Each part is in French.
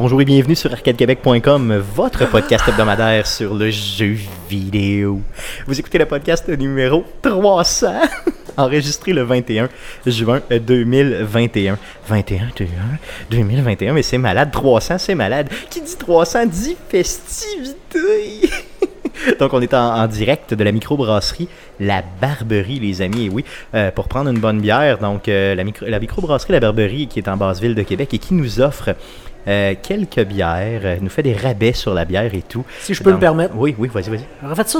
Bonjour et bienvenue sur arcadequebec.com, votre podcast hebdomadaire sur le jeu vidéo. Vous écoutez le podcast numéro 300, enregistré le 21 juin 2021. 21, 2021, mais c'est malade, 300, c'est malade. Qui dit 300 dit festivité. Donc, on est en, direct de la microbrasserie La Barberie, les amis. Et oui, euh, pour prendre une bonne bière. Donc, euh, la, micro, la microbrasserie La Barberie, qui est en basse ville de Québec et qui nous offre euh, quelques bières, nous fait des rabais sur la bière et tout. Si je peux me permettre. Oui, oui, vas-y, vas-y. Refaites ça,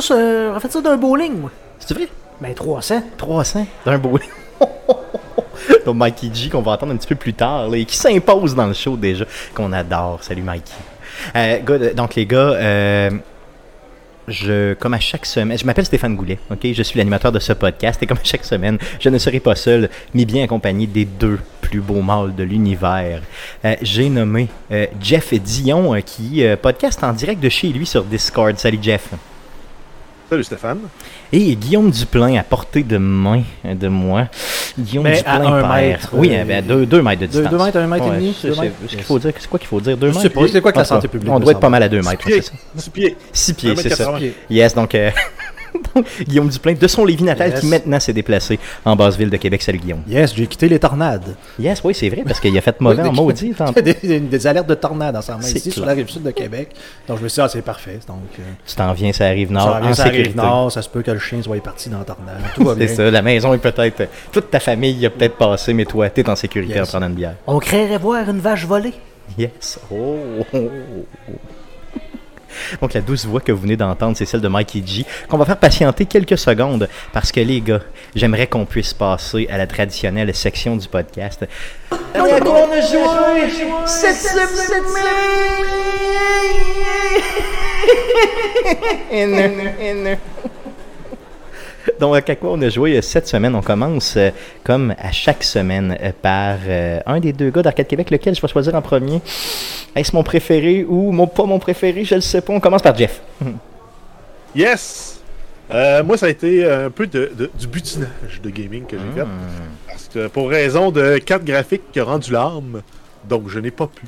refaites ça d'un bowling, moi. C'est vrai? Ben, 300. 300 d'un bowling. Donc, Mikey G, qu'on va entendre un petit peu plus tard, et qui s'impose dans le show déjà, qu'on adore. Salut, Mikey. good. Donc, les gars, je, comme à chaque semaine, je m'appelle Stéphane Goulet, ok? Je suis l'animateur de ce podcast et comme à chaque semaine, je ne serai pas seul, mais bien accompagné des deux plus beaux mâles de l'univers. Euh, j'ai nommé euh, Jeff Dion euh, qui podcast en direct de chez lui sur Discord. Salut Jeff. Salut Stéphane. Et Guillaume Duplain à portée de main de moi. Guillaume Mais Duplain à un mètre. Oui, à ben, deux, deux, mètres de distance. Deux, mètres, un mètre et demi. C'est quoi qu'il faut dire? Deux je mètres? sais pas, c'est quoi que la santé publique? On doit être pas mal à deux mètres. Six pieds. Six pieds, c'est ça. Yes, donc... Euh, Guillaume Duplain de son Lévis natal qui maintenant s'est déplacé en basse ville de Québec. Salut Guillaume. Yes, j'ai quitté les tornades. Yes, oui, c'est vrai, parce qu'il a fait mauvais en maudit. des, des, des, alertes de tornades en s'en ici sur la rive sud de Québec. Donc je me suis dit, ah, c'est parfait. Donc, euh, tu t'en viens, ça arrive nord. Ça, en ça arrive nord, ça se peut que le chien soit parti dans la tornade. Tout va bien. c'est ça, la maison est peut-être. Toute ta famille a peut-être passé, mais toi, t'es en sécurité en prenant une bière. On créerait voir une vache volée. Yes. Oh. Donc la douce voix que vous venez d'entendre, c'est celle de Mikey G, qu'on va faire patienter quelques secondes parce que les gars, j'aimerais qu'on puisse passer à la traditionnelle section du podcast. on a joué cette semaine. Donc, à quoi on a joué cette semaine? On commence, euh, comme à chaque semaine, euh, par euh, un des deux gars d'Arcade Québec, lequel je vais choisir en premier. Est-ce mon préféré ou mon, pas mon préféré? Je ne sais pas. On commence par Jeff. yes! moi, ça a été un peu de, du butinage de gaming que j'ai fait. Hmm. Parce que pour raison de carte graphique qui a rendu l'âme, donc je n'ai pas pu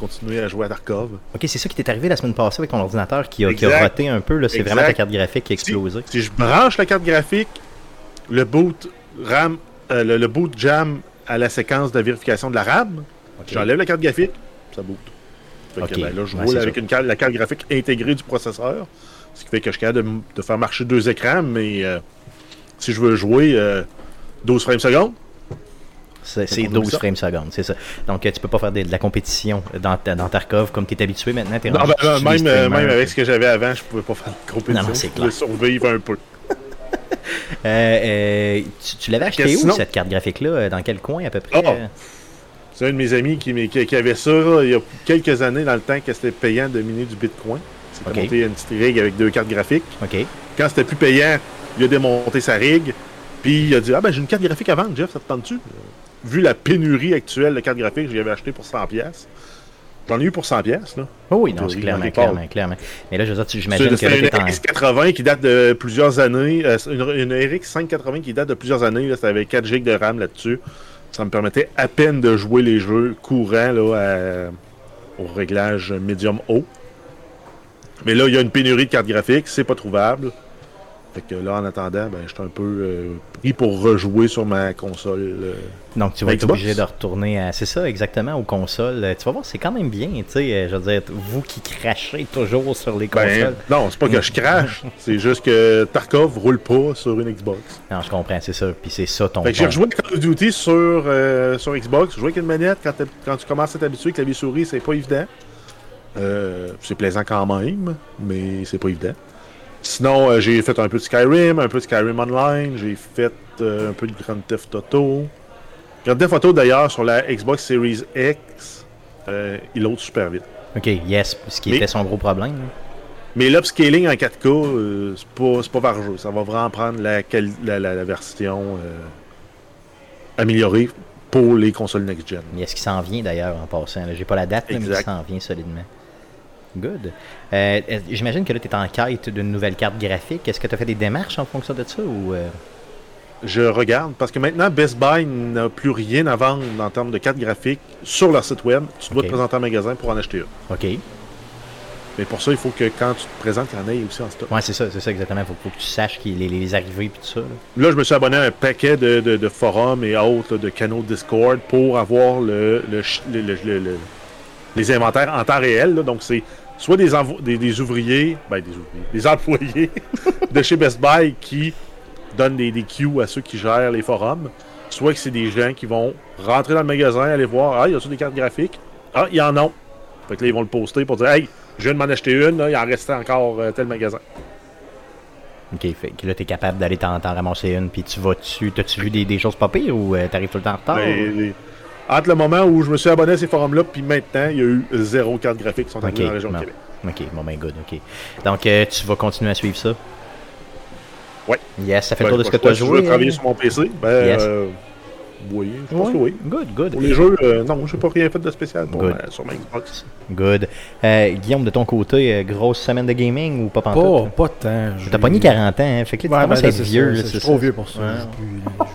continuer à jouer à Tarkov. Ok, c'est ça qui t'est arrivé la semaine passée avec ton ordinateur qui a, qui a roté un peu. C'est vraiment ta carte graphique qui a explosé. Si, je branche la carte graphique, le boot RAM, euh, le, boot jam à la séquence de vérification de la RAM, j'enlève la carte graphique, ça boot. Fait que, ben, là, je roule avec une carte, la carte graphique intégrée du processeur, ce qui fait que je suis capable de, faire marcher deux écrans, mais euh, si je veux jouer 12 euh, frames secondes, c'est 12 frames secondes, c'est ça. Donc, tu peux pas faire de, la compétition dans, dans Tarkov comme tu es habitué maintenant. Es non, ben, même, euh, même avec ce que j'avais avant, je pouvais pas faire de compétition. Non, c'est clair. Je survivre un peu. Euh, euh, tu, l'avais acheté où, cette carte graphique-là Dans quel coin à peu près? Oh. C'est un de mes amis qui, qui, avait ça il y a quelques années dans le temps que c'était payant de miner du Bitcoin. C'était okay. monté une petite rig avec deux cartes graphiques. Quand c'était plus payant, il a démonté sa rig. Puis il a dit Ah ben j'ai une carte graphique à vendre, Jeff, ça te tente-tu vu la pénurie actuelle de cartes graphiques, j'y avais acheté pour 100 pièces. J'en ai eu pour 100 pièces, là. Oh oui, non, c'est clairement, clairement, clairement. Mais là, je veux dire, j'imagine que... C'est une RX80 qui date de plusieurs années. Euh, une, RX 580 qui date de plusieurs années. Là, avait 4 GB de RAM là-dessus. Ça me permettait à peine de jouer les jeux courants là, au réglage médium haut. Mais là, il y a une pénurie de cartes graphiques. C'est pas trouvable. Fait que là, en attendant, ben, je suis un peu euh, pris pour rejouer sur ma console. Euh, Donc, tu vas être obligé de retourner à. C'est ça, exactement, aux consoles. Tu vas voir, c'est quand même bien, tu sais. Je veux dire, vous qui crachez toujours sur les ben, consoles. non, c'est pas que je crache. c'est juste que Tarkov roule pas sur une Xbox. Non, je comprends, c'est ça. Puis c'est ça ton. Fait que j'ai rejoué Call of Duty sur, euh, sur Xbox. Jouer avec une manette, quand, quand tu commences à t'habituer avec la vie souris, c'est pas évident. c'est plaisant quand même, mais c'est pas évident. Sinon, euh, j'ai fait un peu de Skyrim, un peu de Skyrim Online, j'ai fait euh, un peu de Grand Theft Auto. Grand Theft Auto, d'ailleurs, sur la Xbox Series X, euh, il ôte super vite. Ok, yes, ce qui était son gros problème. Mais l'upscaling en 4K, c'est pas, pas jeu. Ça va vraiment prendre la, la, version améliorée pour les consoles next-gen. Mais est-ce qu'il s'en vient d'ailleurs en passant? J'ai pas la date, mais il s'en vient solidement. Good. Euh, J'imagine que là, tu es en quête d'une nouvelle carte graphique. Est-ce que tu as fait des démarches en fonction de ça ou. Euh? je regarde parce que maintenant Best Buy n'a plus rien à vendre en termes de cartes graphiques sur leur site web. Tu dois te présenter en magasin pour en acheter une. OK. Mais pour ça, il faut que quand tu te présentes, il y en ait aussi en stock. Ouais, c'est ça, c'est ça exactement. Faut, faut que tu saches qu'il les, les arrivées puis tout ça. là. Là, je me suis abonné à un paquet de, de- de forums et autres, là, de canaux Discord pour avoir le, le le- le- le- le- les inventaires en temps réel. là. Donc, c'est soit des, des, des ouvriers, ben, des ouvriers, des employés de chez Best Buy qui donnent des, des queues à ceux qui gèrent les forums, soit que c'est des gens qui vont rentrer dans le magasin, aller voir, ah, il y a des cartes graphiques? Ah, il y en a. Fait que là, ils vont le poster pour dire, hey, je viens de m'en acheter une, là, il en restait encore euh, tel magasin. OK, fait que là, t'es capable d'aller t'en, ramasser une, puis tu vas dessus. T'as-tu vu des, des choses pas pires ou euh, t'arrives tout le temps en retard? Ben, les- entre le moment où je me suis abonné à ces forums-là, puis maintenant, il y a eu zéro carte graphique qui sont dans la région bon. de Québec. OK, bon ben good, OK. Donc, euh, tu vas continuer à suivre ça? Ouais. Yes, ça fait Ben, le tour de ce que pas tu as joué. Je veux travailler hein? sur mon PC, ben, Yes. euh, oui, je pense que oui. Good, good. Pour les jeux, euh, non, j'ai pas rien fait de spécial pour, Good. euh, sur ma Xbox. Good. Euh, Guillaume, de ton côté, grosse semaine de gaming ou pas Pas, pantoute? pas de temps. T'as pogné 40 ans, hein? Fait que là, tu Ouais, commences ben, à être c'est vieux. c'est- trop vieux pour ça. Ouais.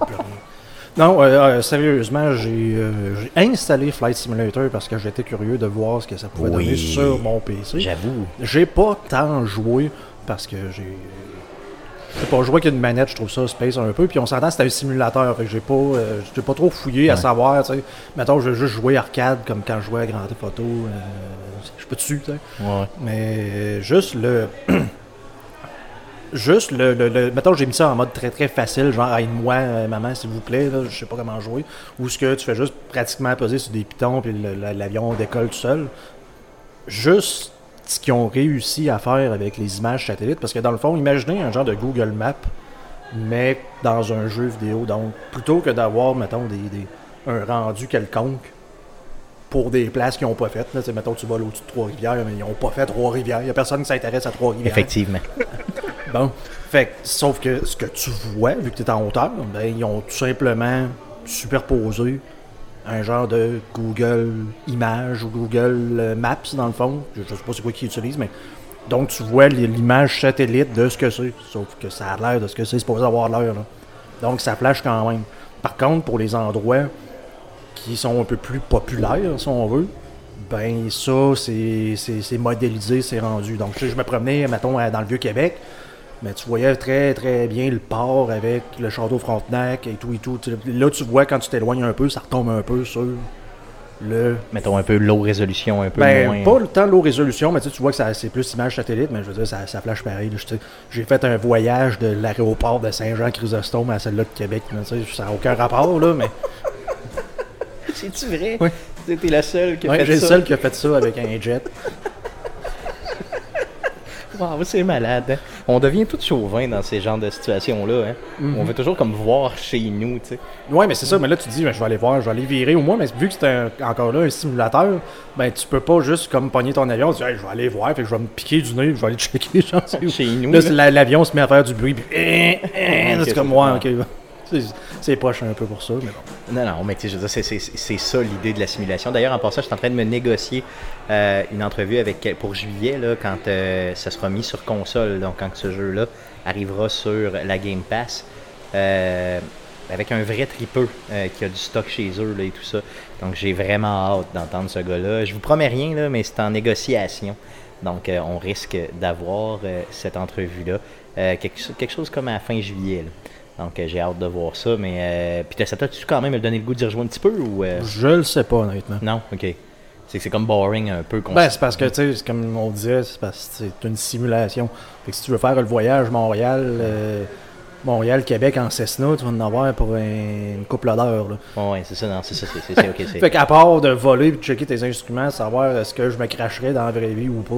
Non, euh, euh, sérieusement, j'ai euh, j'ai installé Flight Simulator parce que j'étais curieux de voir ce que ça pouvait Oui. donner sur mon PC. J'avoue. J'ai pas tant joué parce que j'ai. Je sais pas, jouer avec une manette, je trouve ça space un peu. Puis on s'entend, c'était un simulateur. Fait que j'ai pas, euh, j'ai pas trop fouillé à savoir, tu sais. Mettons, je veux juste jouer arcade comme quand je jouais à Grand Theft Auto. euh, je peux dessus, tu sais. Ouais. Mais juste le. juste le, le, le- Mettons, j'ai mis ça en mode très très facile, genre aide-moi, euh, maman, s'il vous plaît, là, je sais pas comment jouer. Ou ce que tu fais juste pratiquement poser sur des pitons, puis l'avion décolle tout seul. Juste ce qu'ils ont réussi à faire avec les images satellites, parce que dans le fond, imaginez un genre de Google Maps, mais dans un jeu vidéo. Donc, plutôt que d'avoir, mettons, des, des- un rendu quelconque pour des places qu'ils n'ont pas faites. Là, mettons, tu vas au-dessus de Trois-Rivières, mais ils n'ont pas fait Trois-Rivières. Il n'y a personne qui s'intéresse à Trois-Rivières. Effectivement. Bon. Fait que, sauf que ce que tu vois, vu que tu es en hauteur, ben, ils ont tout simplement superposé un genre de Google Images ou Google euh, Maps, dans le fond. Je, je sais pas c'est quoi qu'ils utilisent, mais. Donc, tu vois l'image satellite de ce que c'est. Sauf que ça a l'air de ce que c'est supposé avoir l'air. Donc, ça flash quand même. Par contre, pour les endroits qui sont un peu plus populaires, si on veut, ben ça, c'est c'est- c'est modélisé, c'est rendu. Donc, sais, je me promenais, mettons, dans le Vieux-Québec, mais tu voyais très, très bien le port avec le château Frontenac et tout et tout. Là, tu vois, quand tu t'éloignes un peu, ça retombe un peu sur le... Mettons un peu low résolution, un peu Ben, moins. pas le temps low résolution, mais tu, sais, tu vois que ça- c'est plus image satellite, mais je veux dire, ça, ça flash pareil. J'ai fait un voyage de l'aéroport de Saint-Jean-Chrysostome à celle-là de Québec. là, ça n'a aucun rapport, là, mais C'est-tu vrai? Oui. T'es la seule qui a ouais, fait j'ai le ça. seul qui a fait ça avec un jet. Wow, c'est malade. On devient tout chauvin dans ces genres de situations-là. Hein? Mhm. On veut toujours comme voir chez nous, tu sais. Ouais, mais c'est ça. Mais là, tu dis, ben, je vais aller voir, je vais aller virer au moins. Mais vu que c'est un- encore là un simulateur, ben, tu peux pas juste comme pogner ton avion. Tu dis, Hey, je vais aller voir, fait que je vais me piquer du nez, je vais aller checker. Genre. Chez nous. Là, l'avion se met à faire du bruit. Puis, c'est comme moi, ok. C'est- poche un peu pour ça, mais bon. Non, non, mais je veux dire, c'est- ça l'idée de la simulation. D'ailleurs, en passant, je suis en train de me négocier euh, une entrevue avec pour juillet, là, quand euh, ça sera mis sur console, donc quand ce jeu-là arrivera sur la Game Pass, euh, avec un vrai tripeux qui a du stock chez eux et tout ça. Donc j'ai vraiment hâte d'entendre ce gars-là. Je vous promets rien, là, mais c'est en négociation. Donc on risque d'avoir cette entrevue-là. Quelque, cho- quelque chose comme à fin juillet. Donc euh, j'ai hâte de voir ça. Mais euh, puis ça t'a-tu quand même me donné le goût d'y rejouer un petit peu ou euh, Je le sais pas, honnêtement. non? Ok. C'est c'est comme boring un peu. Ben, c'est parce que, tu sais, comme on disait, c'est parce que c'est une simulation. Fait que si tu veux faire le voyage Montréal, euh, Montréal-Québec en Cessna, tu vas en avoir pour un- une couple d'heures. Ouais, ouais, c'est ça, non, c'est ça, c'est ok. c'est- Fait qu'à part de voler et de checker tes instruments, savoir est-ce que je me cracherais dans la vraie vie ou pas,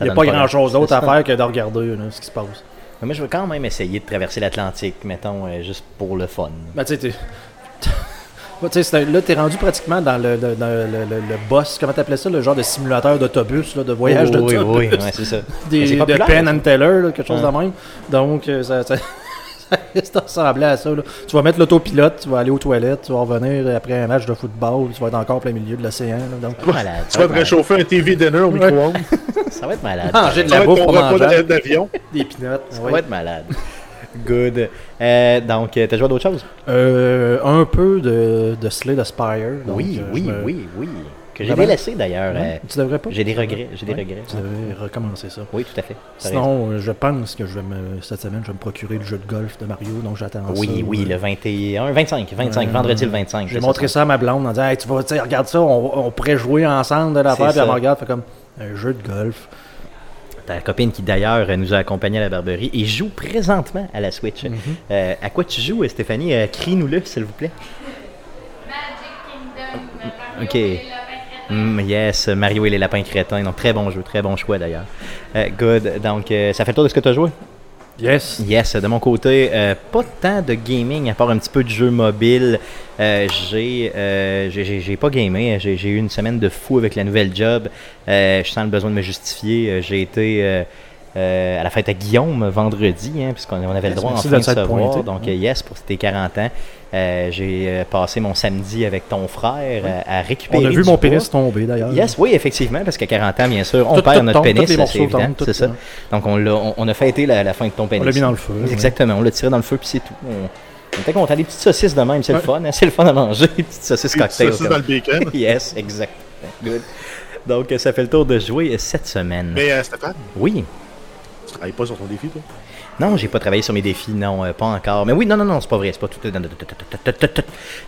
il n'y a pas pas grand chose grand- d'autre à faire que de regarder là, ce qui se passe. Mais moi, je veux quand même essayer de traverser l'Atlantique, mettons, euh, juste pour le fun. Ben, tu sais, là, t'es rendu pratiquement dans le, le, le, le- le boss, comment t'appelais ça, le genre de simulateur d'autobus, de voyage Oh, oui, d'autobus. oui, ouais, c'est ça. Mais des, de Penn and Teller, là, quelque chose Ouais. de même. Donc, euh, ça, ça, ça ressembler à ça. là. Tu vas mettre l'autopilote, tu vas aller aux toilettes, tu vas revenir après un match de football, tu vas être encore en plein milieu de l'océan. là. Donc, Ça va être malade. Tu vas te réchauffer un TV dinner au micro-ondes. Ça va être malade. manger de Ça la va être bouffe pour manger. d'avion. Des pinottes. Ça va être malade. Good. Euh, donc, euh, t'as joué à d'autres choses? Euh, un peu de, de Slay Aspire. donc, oui, euh, oui, me- oui, oui. Que j'ai délaissé d'ailleurs. Ouais, euh, tu devrais pas. j'ai des regrets. J'ai des regrets. Tu devrais recommencer ça. Oui, tout à fait. Raison. Sinon, euh, je pense que je vais me, cette semaine, je vais me procurer le jeu de golf de Mario, donc j'attends ça. Oui, oui, le 21, 25, 25, euh, vendredi le 25. J'ai montré ça à ma blonde en disant, hey, tu vas, regarde ça, on, on pourrait jouer ensemble de l'affaire, puis elle ça. me regarde, fait comme un jeu de golf. Ta copine qui d'ailleurs nous a accompagnés à la Barberie et joue présentement à la Switch. Mhm. Euh, à quoi tu joues, Stéphanie? Euh, Crie-nous-le, s'il vous plaît. Magic Kingdom. Mario Ok. Mm, yes, Mario et les lapins crétins. Donc, très bon jeu, très bon choix d'ailleurs. Euh, good. Donc, euh, ça fait le tour de ce que tu as joué? Yes. Yes, de mon côté, euh, pas tant de gaming, à part un petit peu de jeux mobiles. Euh, j'ai, euh, j'ai, pas gamé, j'ai, eu une semaine de fou avec la nouvelle job. Je sens le besoin de me justifier. J'ai été euh, à la fête à Guillaume vendredi, hein, puisqu'on on avait le droit enfin de se voir. pointé. Donc, euh, yes, pour tes 40 ans. Euh, j'ai passé mon samedi avec ton frère euh, à récupérer. On a vu du mon poids. pénis tomber d'ailleurs. Yes, oui, effectivement, parce qu'à 40 ans, bien sûr, on Tout- perd tout notre tombe, pénis, c'est évident, c'est ça. Donc on, l'a- on, a fêté la, la fin de ton pénis. On l'a mis dans le feu. Exactement, on l'a tiré dans le feu, puis c'est tout. On, on était content. Des petites saucisses de même, c'est le fun, hein, c'est le fun à manger, des petites saucisses cocktail. comme- dans le bacon. yes, exact. Good. Donc, ça fait le tour de jouer cette semaine. Mais euh, Stéphane, Oui. Tu travailles pas sur ton défi, toi? Non, j'ai pas travaillé sur mes défis, non, euh, pas encore. Mais oui, non, non, non, c'est pas vrai, c'est pas tout.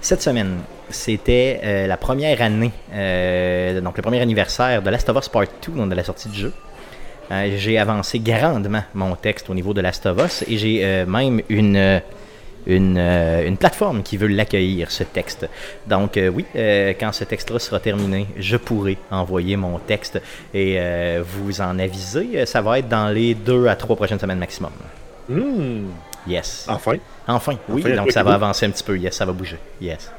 Cette semaine, c'était euh, la première année, euh, donc le premier anniversaire de Last of Us Part 2, donc de la sortie du jeu. Euh, j'ai avancé grandement mon texte au niveau de Last of Us et j'ai euh, même une, euh, une, euh, une plateforme qui veut l'accueillir, ce texte. Donc euh, oui, euh, quand ce texte-là sera terminé, je pourrai envoyer mon texte et vous en aviser. Ça va être dans les deux à trois prochaines semaines maximum. Hum, Yes. enfin. Enfin, oui, Enfin, donc ça va avancer un petit peu. Yes, ça va bouger. Yes.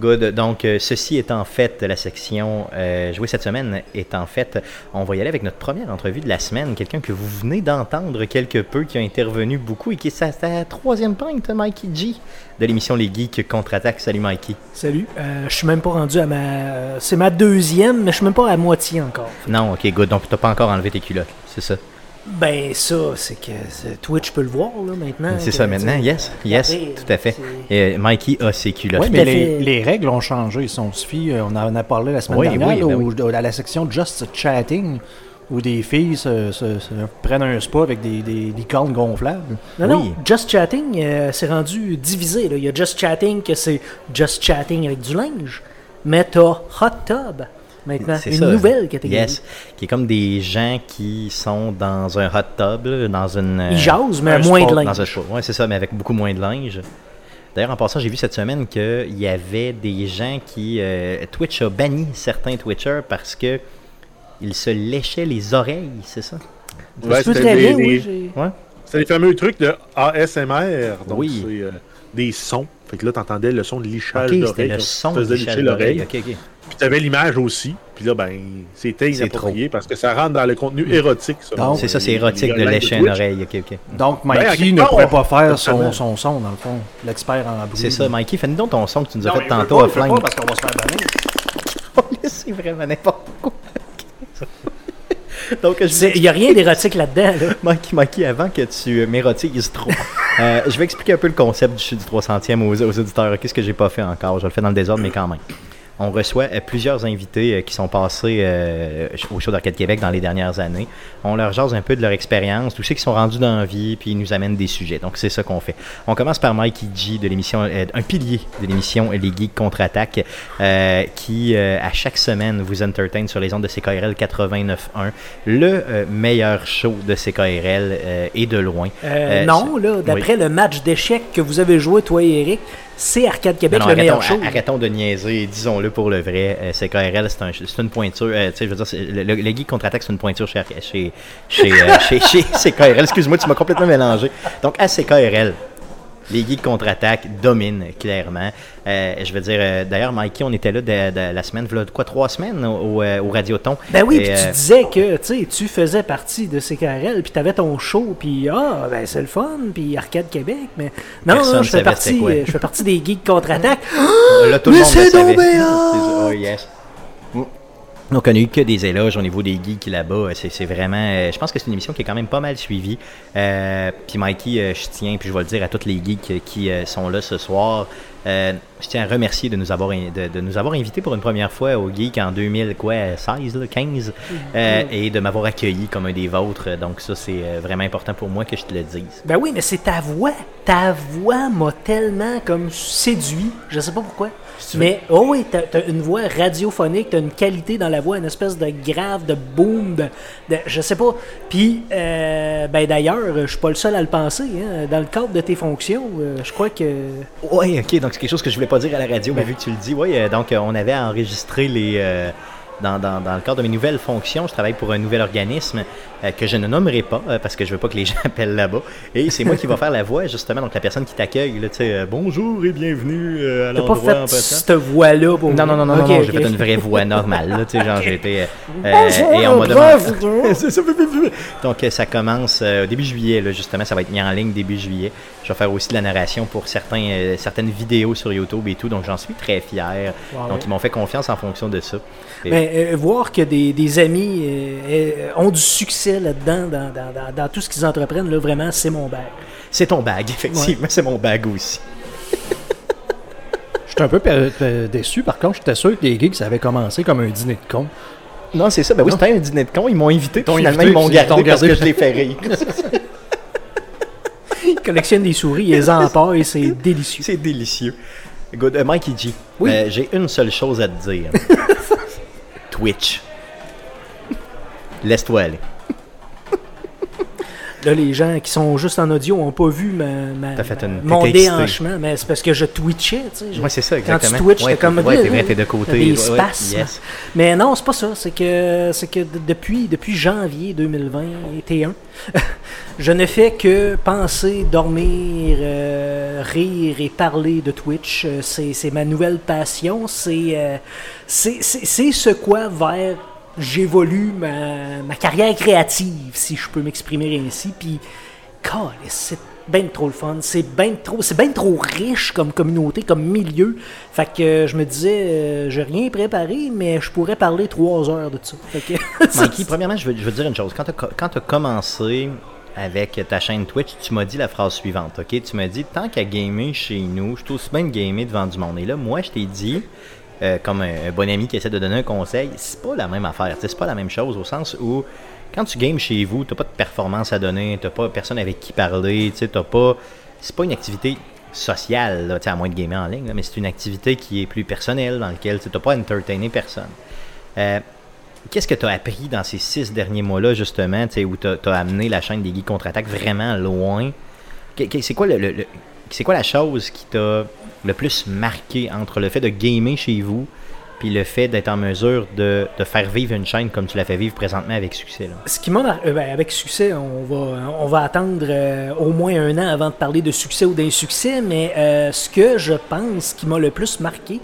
Good. Donc, euh, ceci est en fait la section euh, jouée cette semaine. Est en fait, on va y aller avec notre première entrevue de la semaine. Quelqu'un que vous venez d'entendre quelque peu, qui a intervenu beaucoup et qui est sa, sa troisième pointe, Mikey G, de l'émission Les Geeks contre-attaque. Salut, Mikey. Salut. Euh, je suis même pas rendu à ma. C'est ma deuxième, mais je suis même pas à moitié encore. Non, ok, good. Donc, t'as pas encore enlevé tes culottes, c'est ça? Ben, ça, c'est que Twitch peut le voir, là, maintenant. C'est ça maintenant. Yes, yes, tout à fait. Et, euh, Mikey a ses culottes. Oui, mais les, règles ont changé. Si on se fie, euh, on en a parlé la semaine Oui, dernière, oui, là, ben où- à la section Just Chatting, où des filles se, se- se prennent un spa avec des, des licornes gonflables. Non, Oui. non, Just Chatting, euh, c'est rendu divisé. Là. Il y a Just Chatting que c'est Just Chatting avec du linge, mais t'as Hot Tub maintenant, C'est une ça. nouvelle catégorie. Yes. Qui est comme des gens qui sont dans un hot tub, là, dans une. euh, Ils jasent, mais un à moins de linge. Dans un sport. Ouais, c'est ça, mais avec beaucoup moins de linge. D'ailleurs, en passant, j'ai vu cette semaine qu'il y avait des gens qui. euh, Twitch a banni certains Twitchers parce que ils se léchaient les oreilles, c'est ça? Ouais, c'était bien, des- oui. j'ai- Ouais. C'est les fameux trucs de ASMR. Donc, Oui. c'est euh, des sons. Fait que là, t'entendais le son de lichage Ok, c'était d'oreille. le son du licher l'oreille. d'oreille. Ok, ok. Puis t'avais l'image aussi. Puis là, ben, c'était inapproprié parce que ça rentre dans le contenu érotique. Ça, Donc, C'est ça, c'est érotique de lécher une oreille. Ok, ok. Donc, Ben, à Mikey ne pourrait pas faire son, son son, dans le fond. L'expert en bruit. C'est ça, Mikey. Fais-nous donc ton son que tu nous as fait tantôt offline. pas parce qu'on va se faire banner. c'est vraiment n'importe quoi. Donc, Il n'y a rien d'érotique là-dedans. Là. Mikey, avant que tu euh, m'érotises trop, euh, je vais expliquer un peu le concept du, du 300e aux, aux auditeurs. Qu'est-ce que j'ai pas fait encore? Je le fais dans le désordre, mais quand même. On reçoit euh, plusieurs invités euh, qui sont passés euh, au show d'Arcade Québec dans les dernières années. On leur jase un peu de leur expérience, tous ceux qui sont rendus dans la vie, puis ils nous amènent des sujets. Donc c'est ça qu'on fait. On commence par Mikey G de l'émission, un pilier de l'émission Les Geeks contre-attaque, qui à chaque semaine vous entertain sur les ondes de CKRL 89.1, le meilleur show de CKRL et de loin. Euh, non, là, oui. d'après le match d'échecs que vous avez joué, toi et Eric, c'est Arcade Québec Non, le arrêtons, meilleur show. arrêtons de niaiser, disons-le pour le vrai. Euh, CKRL, c'est un- une pointure. euh, tu sais, je veux dire, le, le, contre-attaque, c'est une pointure chez, chez, euh, chez, chez CKRL. Excuse-moi, tu m'as complètement mélangé. Donc, à CKRL, les geeks contre-attaque dominent clairement. Euh, je veux dire, euh, d'ailleurs, Mikey, on était là de, de la semaine, voilà, quoi, trois semaines au, au, euh, au Radioton. Ben oui, puis tu disais que tu sais, tu faisais partie de CKRL, puis t'avais ton show, puis ah, ben c'est le fun, puis Arcade Québec, mais non, non, je fais partie, je fais partie des geeks contre-attaque. Là, tout le Mais monde c'est le savait. Oh, yes. Donc, on n'a eu que des éloges au niveau des geeks là-bas. C'est c'est vraiment. euh, je pense que c'est une émission qui est quand même pas mal suivie. Euh, puis, Mikey, euh, je tiens, puis je vais le dire à tous les geeks qui euh, sont là ce soir. Euh, je tiens à remercier de nous avoir de, de nous avoir invités pour une première fois au Geek en 2016, là, 15, euh, et de m'avoir accueilli comme un des vôtres. Donc ça, c'est euh, vraiment important pour moi que je te le dise. Ben oui, mais c'est ta voix. Ta voix m'a tellement comme séduit. Je sais pas pourquoi. Mais oh oui, t'as as une voix radiophonique, t'as une qualité dans la voix, une espèce de grave, de boom, de, de- je sais pas. Puis, euh, ben d'ailleurs, je suis pas le seul à le penser. hein. Dans le cadre de tes fonctions, je crois que Oui, ok, donc c'est quelque chose que je voulais pas dire à la radio, mais vu que tu le dis, oui, euh, donc euh, on avait enregistré les. Dans, dans- dans le cadre de mes nouvelles fonctions, je travaille pour un nouvel organisme euh, que je ne nommerai pas euh, parce que je veux pas que les gens appellent là-bas. Et c'est moi qui va faire la voix, justement, donc la personne qui t'accueille, tu sais, euh, bonjour et bienvenue à t'as pas l'endroit en fait cette voix-là pour. Non, non, non, non, non, Ok, non, j'ai ok. fait une vraie voix normale, là, tu sais, genre j'ai été... euh, Bonjour, et on m'a demandé... Donc ça commence au début juillet, là, justement, ça va être mis en ligne début juillet. Je vais faire aussi de la narration pour certains, certaines vidéos sur YouTube et tout, donc j'en suis très fier. Wow. Donc ils m'ont fait confiance en fonction de ça. Et- Mais euh, voir que des, des amis euh, euh, ont du succès là-dedans, dans, dans- dans- dans tout ce qu'ils entreprennent, là, vraiment, c'est mon bac. C'est ton bag, effectivement, c'est mon bag aussi. J'étais un peu déçu, par contre, j'étais sûr que les geeks, ça avait commencé comme un dîner de con. Non, c'est ça, ben oui, c'était un dîner de con, ils m'ont invité, puis finalement invité, ils m'ont gardé parce que je les fais rire. Ils collectionnent des souris, ils les empaillent, et c'est délicieux. c'est délicieux. Good. Euh, Mikey G, Oui. euh, j'ai une seule chose à te dire. Twitch. Laisse-toi aller. Là, les gens qui sont juste en audio n'ont pas vu ma, ma- T'as fait une- mon déhanchement, mais c'est parce que je twitchais, tu sais. Ouais, c'est ça, Quand exactement. tu twitches, ouais, t'es comme... Ouais, t'es vrai, t'es de côté. Des spasmes. yes. Mais non, c'est pas ça. C'est que, c'est que depuis, depuis janvier 2021, je ne fais que penser, dormir, euh, rire et parler de Twitch. Euh, C'est, c'est ma nouvelle passion. C'est, euh, c'est, c'est, c'est ce quoi vers j'évolue ma, ma carrière créative, si je peux m'exprimer ainsi. Puis, c'est bien trop le fun. C'est bien trop, c'est bien trop riche comme communauté, comme milieu. Fait que euh, je me disais, euh, j'ai rien préparé, mais je pourrais parler trois heures de ça. Fait Mikey, premièrement, je veux, je veux dire une chose. Quand tu as, commencé avec ta chaîne Twitch, tu m'as dit la phrase suivante, ok? Tu m'as dit, tant qu'à gamer chez nous, je suis aussi bien de gamer devant du monde. Et là, moi, je t'ai dit, euh, comme un, bon ami qui essaie de donner un conseil, c'est pas la même affaire. C'est pas la même chose au sens où, quand tu games chez vous, t'as pas de performance à donner, t'as pas personne avec qui parler, t'as pas... C'est pas une activité sociale, là, à moins de gamer en ligne, mais c'est une activité qui est plus personnelle, dans laquelle tu pas à entertainer personne. Euh, Qu'est-ce que tu as appris dans ces six derniers mois-là, justement, où tu as, amené la chaîne des Geeks Contre-Attaque vraiment loin? C'est quoi, le- c'est quoi la chose qui t'a le plus marqué entre le fait de gamer chez vous puis le fait d'être en mesure de, faire vivre une chaîne comme tu la fais vivre présentement avec succès? Là? Ce qui m'a mar- euh, ben, avec succès, on va, on va attendre euh, au moins un an avant de parler de succès ou d'insuccès, mais euh, ce que je pense qui m'a le plus marqué,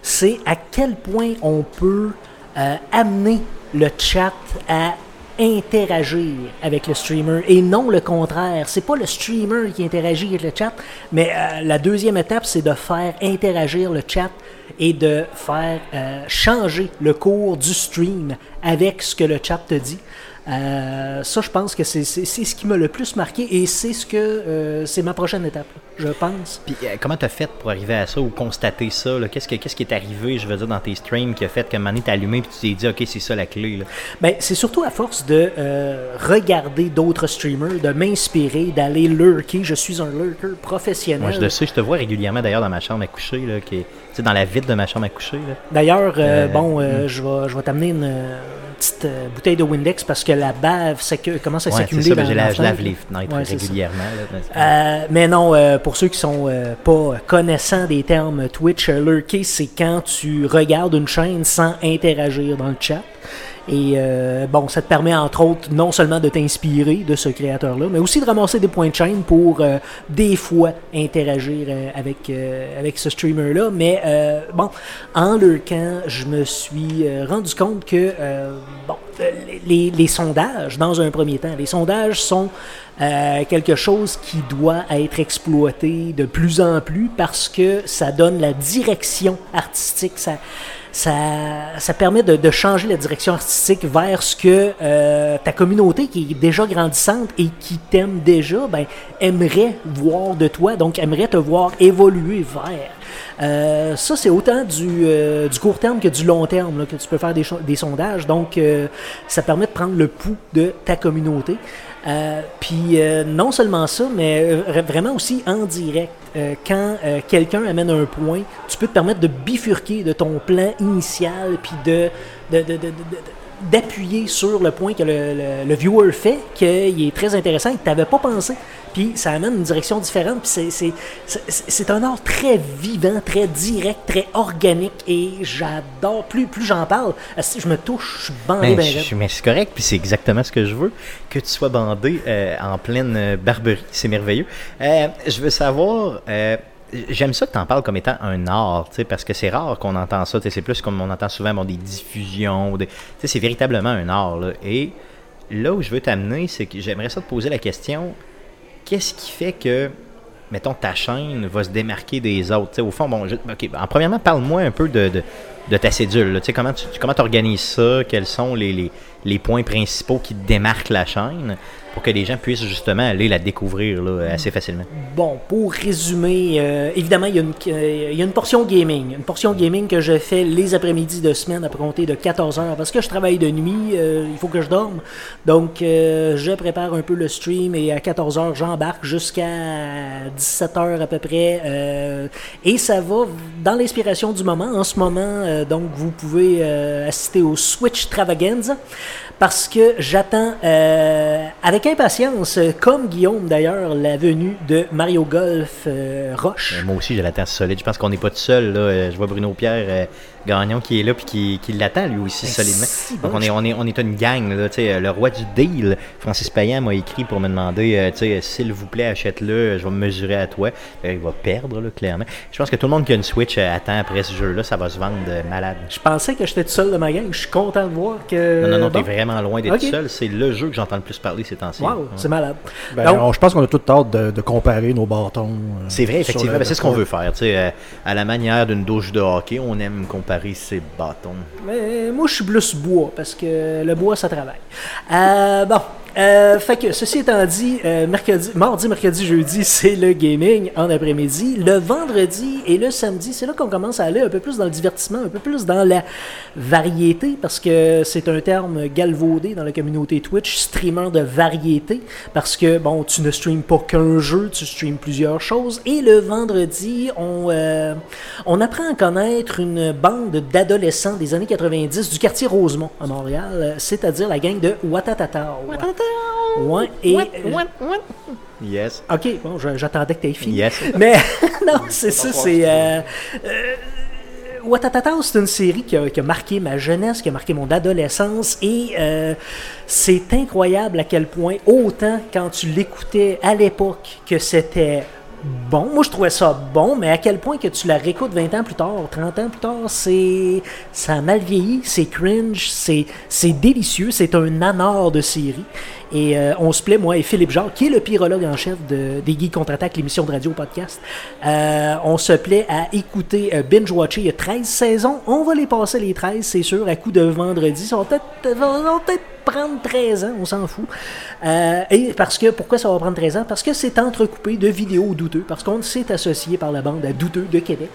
c'est à quel point on peut euh, amener le chat à interagir avec le streamer et non le contraire. C'est pas le streamer qui interagit avec le chat, mais euh, la deuxième étape, c'est de faire interagir le chat et de faire euh, changer le cours du stream avec ce que le chat te dit. Euh, ça, je pense que c'est ce qui m'a le plus marqué et c'est ce que c'est ma prochaine étape, je pense. Puis euh, comment t'as fait pour arriver à ça ou constater ça? Qu'est-ce, que- qu'est-ce qui est arrivé, je veux dire, dans tes streams qui a fait moment donné, t'as allumé puis tu t'es dit, OK, c'est ça la clé. Là? Ben, c'est surtout à force de euh, regarder d'autres streamers, de m'inspirer, d'aller lurker. Je suis un lurker professionnel. Moi, je le sais, je te vois régulièrement d'ailleurs dans ma chambre à coucher, là, qui est, tu sais, dans la vitre de ma chambre à coucher. D'ailleurs, euh, Euh, bon, euh, je vais, je vais t'amener une, petite bouteille de Windex parce que la bave commence à Ouais, c'est s'accumuler ben, je, la je lave les fenêtres Ouais, régulièrement. là, que- mais non, euh, pour ceux qui sont euh, pas connaissants des termes Twitch, euh, lurker, c'est quand tu regardes une chaîne sans interagir dans le chat. Et euh, bon, ça te permet entre autres non seulement de t'inspirer de ce créateur-là, mais aussi de ramasser des points de chaîne pour euh, des fois interagir euh, avec, euh, avec ce streamer-là. Mais euh, bon, en lurkant, je me suis euh, rendu compte que bon, les, les sondages, dans un premier temps, les sondages sont quelque chose qui doit être exploité de plus en plus parce que ça donne la direction artistique. Ça, ça, permet de, changer la direction artistique vers ce que euh, ta communauté qui est déjà grandissante et qui t'aime déjà, ben, aimerait voir de toi, donc aimerait te voir évoluer vers. Euh, ça, c'est autant du, euh, du court terme que du long terme que tu peux faire des, sondages. Donc, ça permet de prendre le pouls de ta communauté. Puis non seulement ça, mais vraiment aussi en direct. Euh, quand euh, quelqu'un amène un point, tu peux te permettre de bifurquer de ton plan initial, puis de, d'appuyer sur le point que le, le- le viewer fait, qu'il est très intéressant et que tu n'avais pas pensé. Puis ça amène une direction différente. Puis c'est, c'est, c'est, c'est un art très vivant, très direct, très organique. Et j'adore. Plus, plus j'en parle, asti, je me touche, je suis bandé Mais, ben je- raide. mais c'est correct, puis c'est exactement ce que je veux. Que tu sois bandé euh, en pleine euh, barberie, c'est merveilleux. Euh, je veux savoir, euh, j'aime ça que tu en parles comme étant un art, parce que c'est rare qu'on entend ça. C'est plus comme on entend souvent bon, des diffusions. Des, c'est véritablement un art. là. Et là où je veux t'amener, c'est que j'aimerais ça te poser la question qu'est-ce qui fait que, mettons, ta chaîne va se démarquer des autres? Au fond, bon, en premièrement, parle-moi un peu de, de, ta cédule. comment tu comment organises ça? Quels sont les points principaux qui démarquent la chaîne? Pour que les gens puissent justement aller la découvrir assez facilement? Bon, pour résumer, euh, évidemment, il y, a une, euh, il y a une portion gaming. Une portion gaming que je fais les après-midi de semaine à compter de 14 heures parce que je travaille de nuit, euh, il faut que je dorme. Donc, je prépare un peu le stream et à 14 heures, j'embarque jusqu'à 17 heures à peu près. et ça va dans l'inspiration du moment. En ce moment, donc, vous pouvez assister au Switch Travaganza parce que j'attends euh, impatience, euh, comme Guillaume d'ailleurs, la venue de Mario Golf euh, Roche. Euh, Moi aussi, je l'attends solide. Je pense qu'on n'est pas tout seul. Là. Je vois Bruno Pierre Gagnon qui est là puis qui, qui l'attend lui aussi Ben, solidement. si, Donc bon, on est, on est, on est une gang. Là, tu sais, euh, le roi du deal, Francis Payan, m'a écrit pour me demander euh, tu sais, s'il vous plaît, achète-le, je vais me mesurer à toi. Euh, il va perdre, là, clairement. Je pense que tout le monde qui a une Switch euh, attend après ce jeu-là, ça va se vendre malade. Je pensais que j'étais tout seul de ma gang. Je suis content de voir que. Non, non, non, bon. t'es vraiment loin d'être seul. C'est le jeu que j'entends le plus parler ces temps-ci. Wow, Ouais. c'est malade. Ben, Donc- on- je pense qu'on a tout hâte de, de comparer nos bâtons. euh, C'est vrai, effectivement. Ben, c'est ce qu'on veut faire. tu sais, euh, à la manière d'une douche de hockey, on aime comparer ses bâtons. Mais moi, je suis plus bois parce que le bois, ça travaille. Euh, bon. Euh, fait que, ceci étant dit, euh, mercredi, mardi, mercredi, jeudi, c'est le gaming en après-midi. Le vendredi et le samedi, c'est là qu'on commence à aller un peu plus dans le divertissement, un peu plus dans la variété, parce que c'est un terme galvaudé dans la communauté Twitch, streamer de variété, parce que, bon, tu ne streames pas qu'un jeu, tu streames plusieurs choses. Et le vendredi, on, euh, on apprend à connaître une bande d'adolescents des années 90 du quartier Rosemont à Montréal, c'est-à-dire la gang de Watatatao. Ouais, et. euh, Yes. ok, bon, j'attendais que tu fini. Yes. Mais non, c'est ça, c'est. Euh, euh, Watatatao, c'est une série qui a, qui a marqué ma jeunesse, qui a marqué mon adolescence, et euh, c'est incroyable à quel point, autant quand tu l'écoutais à l'époque, que c'était bon, moi je trouvais ça bon, mais à quel point que tu la réécoutes 20 ans plus tard, 30 ans plus tard, c'est ça mal vieilli, c'est cringe, c'est c'est délicieux, c'est un nanar de série. Et euh, on se plaît, moi et Philippe Jacques, qui est le pyrologue en chef de, des Geeks Contre-Attaque, l'émission de radio podcast, euh, on se plaît à écouter euh, binge-watcher. Il y a 13 saisons. On va les passer les 13, c'est sûr, à coup de vendredi. Ça va peut-être prendre 13 ans, on s'en fout. Euh, et parce que, pourquoi ça va prendre 13 ans? Parce que c'est entrecoupé de vidéos douteux, parce qu'on s'est associé par la bande à Douteux de Québec.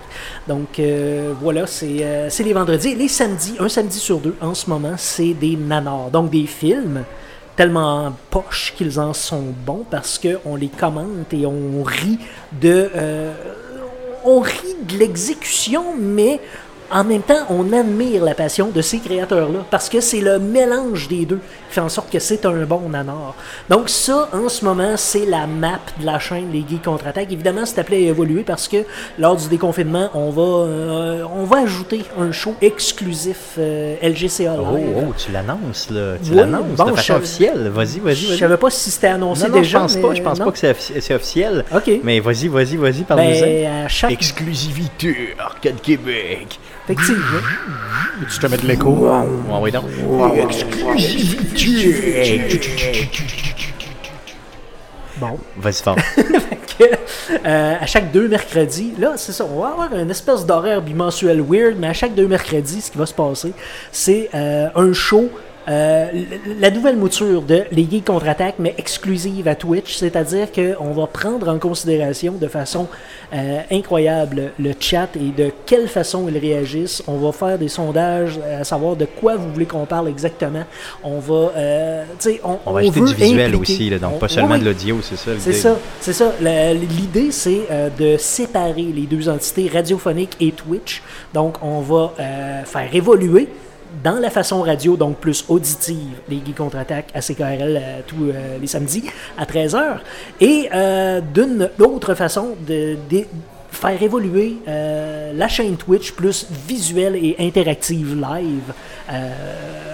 Donc euh, voilà, c'est euh, c'est les vendredis. Les samedis, un samedi sur deux en ce moment, c'est des nanars. Donc des films tellement poches qu'ils en sont bons parce qu'on les commente et on rit de... on rit de l'exécution, mais en même temps, on admire la passion de ces créateurs-là parce que c'est le mélange des deux qui fait en sorte que c'est un bon nanar. Donc ça, en ce moment, c'est la map de la chaîne Les Geeks Contre-Attaque. Évidemment, c'est appelé à évoluer parce que lors du déconfinement, on va, euh, on va ajouter un show exclusif euh, LGCA Oh, Live. oh, tu l'annonces, là. Tu Oui, l'annonces bon, de façon je- officielle. Vas-y, vas-y, Je vas-y. savais pas si c'était annoncé Non, non, je déjà. pense mais pas. Je pense non. pas que c'est offi- c'est officiel. OK. Mais vas-y, vas-y, vas-y, parle-nous-en. Ben, chaque... Exclusivité Arcade Québec. Effectivement. Tu te mets de l'écho? Ouais, ouais, donc. Bon. Vas-y fort. euh, à chaque deux mercredis, là, c'est ça, on va avoir une espèce d'horaire bimensuel weird, mais à chaque deux mercredis, ce qui va se passer, c'est euh, un show. Euh, la nouvelle mouture de Les Geeks contre-attaque, mais exclusive à Twitch, c'est-à-dire qu'on va prendre en considération de façon euh, incroyable le chat et de quelle façon ils réagissent. On va faire des sondages à savoir de quoi vous voulez qu'on parle exactement. On va, euh, tu sais, on, On va on veut du visuel impliquer- aussi, là, donc on- pas seulement oui. de l'audio, c'est ça. C'est l'idée. ça, c'est ça. L'idée, c'est euh, de séparer les deux entités, radiophonique et Twitch. Donc, on va euh, faire évoluer dans la façon radio, donc plus auditive, les Geeks contre-attaque à CKRL euh, tous euh, les samedis à 13h. Et euh, d'une autre façon, de, faire évoluer la chaîne Twitch plus visuelle et interactive live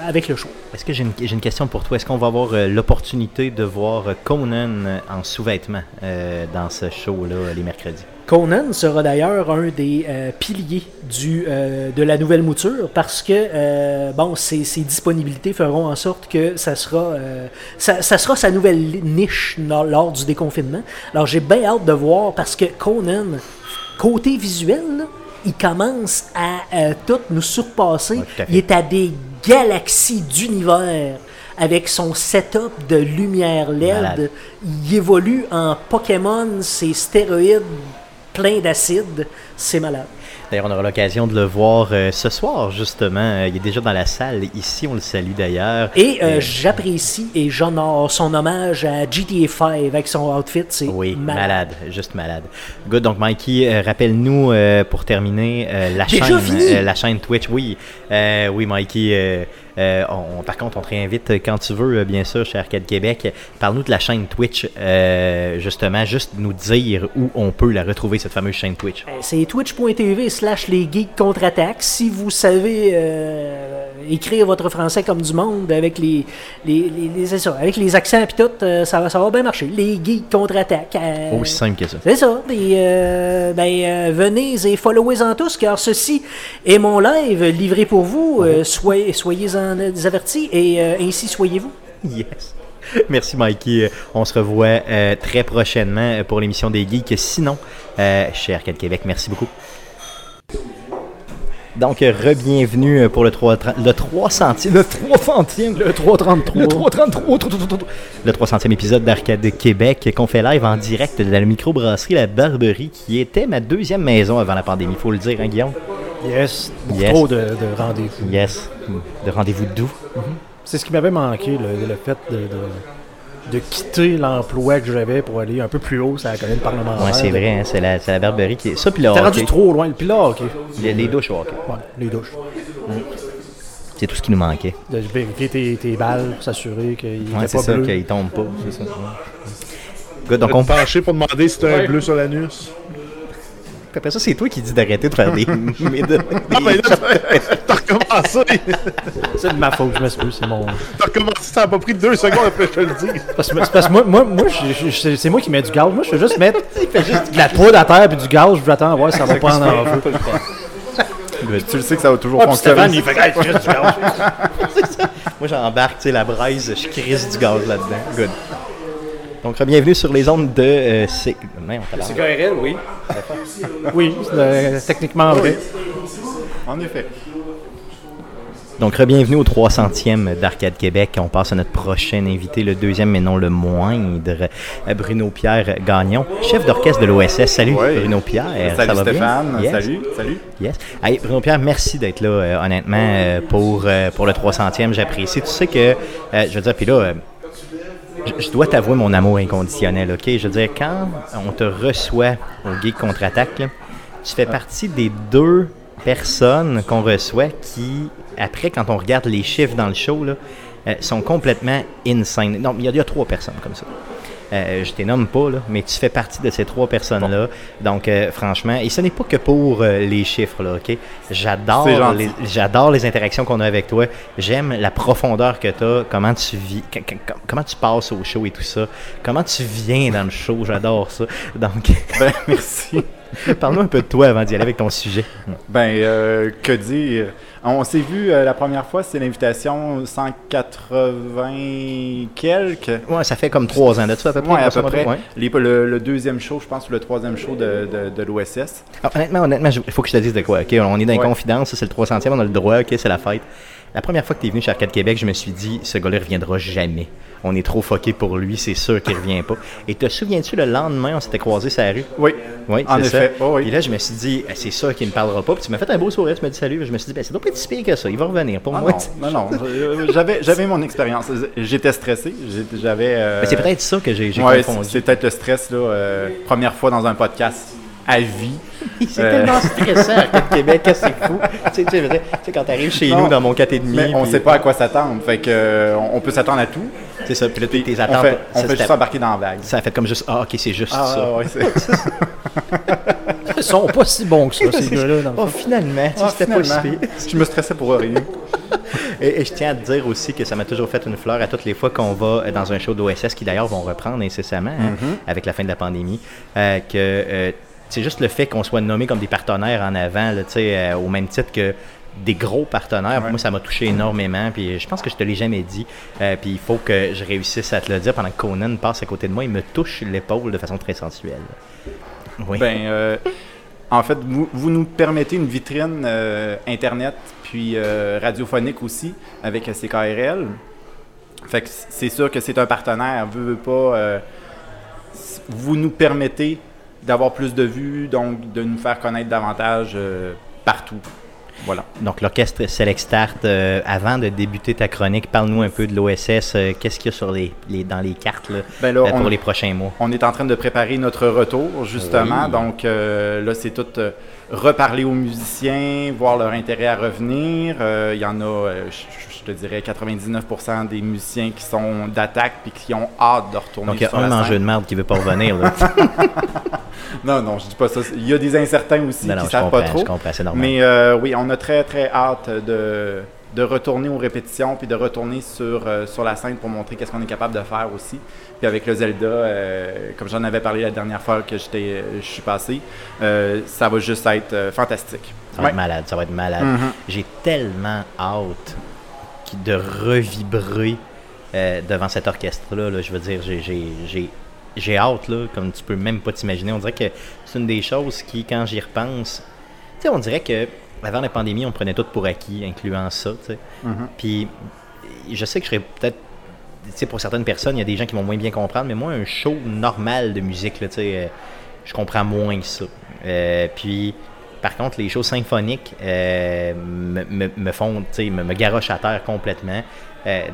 avec le show. Est-ce que j'ai une, une question pour toi? Est-ce qu'on va avoir l'opportunité de voir Conan en sous-vêtements dans ce show-là les mercredis? Conan sera d'ailleurs un des euh, piliers du, euh, de la nouvelle mouture parce que euh, bon, ses, ses disponibilités feront en sorte que ça sera, ça, ça sera sa nouvelle niche lors du déconfinement. Alors j'ai bien hâte de voir parce que Conan, côté visuel, là, il commence à tout nous surpasser. Ouais, il est à des galaxies d'univers avec son setup de lumière LED. Malade. Il évolue en Pokémon, c'est stéroïdes plein d'acide. C'est malade. D'ailleurs, on aura l'occasion de le voir euh, ce soir, justement. Euh, il est déjà dans la salle. Ici, on le salue d'ailleurs. Et euh, Euh, j'apprécie et j'honore son hommage à GTA 5 avec son outfit. C'est Oui, malade. malade. juste malade. Good, donc Mikey, rappelle-nous pour terminer la chaîne, la chaîne Twitch. Oui, oui, Mikey. Euh, on- par contre, on te réinvite quand tu veux, bien sûr, chez Arcade Québec. Parle-nous de la chaîne Twitch, euh, justement, juste nous dire où on peut la retrouver cette fameuse chaîne Twitch. Euh, C'est twitch.tv slash les geeks contre-attaque. Si vous savez euh, écrire votre français comme du monde avec les, les, les- ça, avec les accents et tout, ça, va, ça va bien marcher. Les geeks contre-attaque. Aussi simple que ça. C'est ça. Euh, ben, venez et followez-en tous, car ceci est mon live livré pour vous. Euh, soyez-en avertis et euh, ainsi soyez-vous. Yes. Merci Mikey. On se revoit euh, très prochainement euh, pour l'émission des geeks. Sinon, euh, chez Arcade Québec, merci beaucoup. Donc, re-bienvenue pour le 3, le 300e, le 300e, Le 333. le 333, le 300e épisode d'Arcade Québec qu'on fait live en direct de la microbrasserie La Barberie qui était ma deuxième maison avant la pandémie, faut le dire, hein, Guillaume? Yes, beaucoup Yes. trop de, de rendez-vous. Yes. De rendez-vous doux. C'est ce qui m'avait manqué, le, le fait de, de, de quitter l'emploi que j'avais pour aller un peu plus haut sur la colline parlementaire. Ouais, c'est vrai, hein, c'est la, c'est la Barberie qui est. Ça, puis le T'es rendu trop loin. Puis là, ok. Les, les douches. Ouais, les douches. C'est tout ce qui nous manquait. De vérifier tes, tes balles pour s'assurer qu'il Ouais, n'était c'est pas ça, bleu. qu'il tombe pas. C'est ça. Good, donc on pencher pour demander si t'as Ouais. un bleu sur l'anus. Après ça, c'est toi qui dis d'arrêter de faire des. mais de- Ah, ben là, t'as recommencé! C'est de ma faute, je m'excuse, c'est mon... T'as recommencé, ça a pas pris deux secondes après que je te le dis. Parce, que- c'est parce que moi, moi, moi je- je- c'est c'est moi qui mets du gaz. Moi, je fais juste mettre de la poudre à terre puis du gaz. Je l'attends voir si ça va prendre en feu. Tu le sais que ça va toujours Ah, puis Stéphane, fonctionner. il fait hey, du gaz. Moi, j'embarque, tu sais, la braise, je crisse du gaz là-dedans. Good. Donc, bienvenue sur les ondes de. Euh, C- on oui. Oui, c'est euh, techniquement vrai. En effet. Donc, bienvenue au 300e d'Arcade Québec. On passe à notre prochain invité, le deuxième, mais non le moindre, euh, Bruno Pierre Gagnon, chef d'orchestre de l'OSS. Salut. Bruno Pierre. Salut ça va bien? Stéphane. Yes. Salut. Salut. Yes. Hey, Bruno Pierre, merci d'être là, euh, honnêtement, euh, pour, euh, pour le 300e. J'apprécie. Tu sais que, euh, je veux dire, puis là, euh, je- dois t'avouer mon amour inconditionnel, OK? Je veux dire, quand on te reçoit au Geek Contre-Attaque, tu fais partie des deux personnes qu'on reçoit qui, après, quand on regarde les chiffres dans le show, euh, sont complètement insane. Non, il y, y a trois personnes comme ça. Euh, je t'énomme pas, là, mais tu fais partie de ces trois personnes-là. Donc, euh, franchement, et ce n'est pas que pour euh, les chiffres, là, OK? J'adore les, j'adore les interactions qu'on a avec toi. J'aime la profondeur que tu as, comment tu vis, comment tu passes au show et tout ça. Comment tu viens dans le show, j'adore ça. Donc, Ben, merci. Parle-nous un peu de toi avant d'y aller avec ton sujet. Ben, que dire? On s'est vu euh, la première fois, c'est l'invitation 180 quelques. Ouais, ça fait comme trois ans de ça, à peu près. Ouais, à peu près. ouais. Les- le, le deuxième show, je pense, ou le troisième show de, de, de l'OSS. Alors, honnêtement, honnêtement, il faut que je te dise de quoi. ok? On est dans les Ouais. confidences, c'est le 300e, on a le droit, ok, c'est la fête. La première fois que tu es venu chez Arcade Québec, je me suis dit, ce gars-là ne reviendra jamais. On est trop fucké pour lui, c'est sûr qu'il revient pas. Et te souviens-tu, le lendemain, on s'était croisés sur la rue? Oui. Oui, En effet, ça. oh oui. Là, je me suis dit, eh, c'est sûr qu'il ne parlera pas. Puis tu m'as fait un beau sourire, tu m'as dit salut. Je me suis dit, ben, c'est pas plus si pire que ça, il va revenir. Pour Ah moi, non, non, non. Euh, J'avais, j'avais mon expérience. J'étais stressé. J'avais. euh, Ben, c'est peut-être ça que j'ai j'ai ouais, confondu. c'est c'est peut-être le stress, là. euh, première fois dans un podcast à vie. C'est Euh. tellement stressant, Arcade Québec, que c'est fou? tu sais, tu sais, tu sais, quand t'arrives chez Non, nous dans mon 4,5, Mais on puis- sait pas à quoi s'attendre. Fait que, euh, on on peut s'attendre à tout. C'est ça, puis là, tes tes On attentes. fait, on ça, fait c'était- juste embarquer dans la vague. ça a fait comme juste, ah, ok, c'est juste ça. Ah, ouais, c'est- Ils sont pas si bons que ça, ces gars-là. Oh, finalement, tu sais, Ah, c'était pas si. Je me stressais pour rien. Et, et je tiens à te dire aussi que ça m'a toujours fait une fleur à toutes les fois qu'on va euh, dans un show d'OSS qui d'ailleurs vont reprendre incessamment hein, avec la fin de la pandémie. euh, que euh, c'est juste le fait qu'on soit nommé comme des partenaires en avant, là, euh, au même titre que des gros partenaires. Ouais. Moi, ça m'a touché énormément. Puis je pense que je te l'ai jamais dit. Euh, puis il faut que je réussisse à te le dire pendant que Conan passe à côté de moi. Il me touche l'épaule de façon très sensuelle. Oui. Ben, euh, en fait, vous, vous nous permettez une vitrine euh, Internet, puis radiophonique aussi, avec CKRL. Fait que c'est sûr que c'est un partenaire. Veut, veut pas. vous nous permettez d'avoir plus de vues, donc de nous faire connaître davantage euh, partout. Voilà. Donc, l'orchestre Select Start, euh, avant de débuter ta chronique, parle-nous un peu de l'OSS. euh, Qu'est-ce qu'il y a sur les, les- dans les cartes là, Ben là, pour on- les prochains mois? On est en train de préparer notre retour, justement. Oui. Donc euh, là, c'est tout euh, reparler aux musiciens, voir leur intérêt à revenir. Euh, Il y en a, euh, je je te dirais, 99% des musiciens qui sont d'attaque puis qui ont hâte de retourner Donc, il y a sur un scène. de merde qui veut pas revenir. Là. Non, non, je dis pas ça. Il y a des incertains aussi non, qui savent pas trop. je comprends, c'est normal. Mais euh, oui, on a très, très hâte de, de retourner aux répétitions puis de retourner sur, euh, sur la scène pour montrer qu'est-ce qu'on est capable de faire aussi. Puis avec le Zelda, euh, comme j'en avais parlé la dernière fois que j'étais, euh, je suis passé, euh, ça va juste être fantastique. Ça va Ouais. être malade, ça va être malade. Mhm. J'ai tellement hâte de revibrer devant cet orchestre-là. là. Je veux dire, j'ai- hâte, là, comme tu peux même pas t'imaginer. On dirait que c'est une des choses qui, quand j'y repense, tu sais, on dirait que avant la pandémie, on prenait tout pour acquis, incluant ça, tu sais. Mhm. Puis, je sais que je serais peut-être pour certaines personnes, il y a des gens qui vont moins bien comprendre, mais moi, un show normal de musique, là, euh, je comprends moins que ça. Euh, puis, par contre, les shows symphoniques euh, me, me- me font, me, me garochent à terre complètement.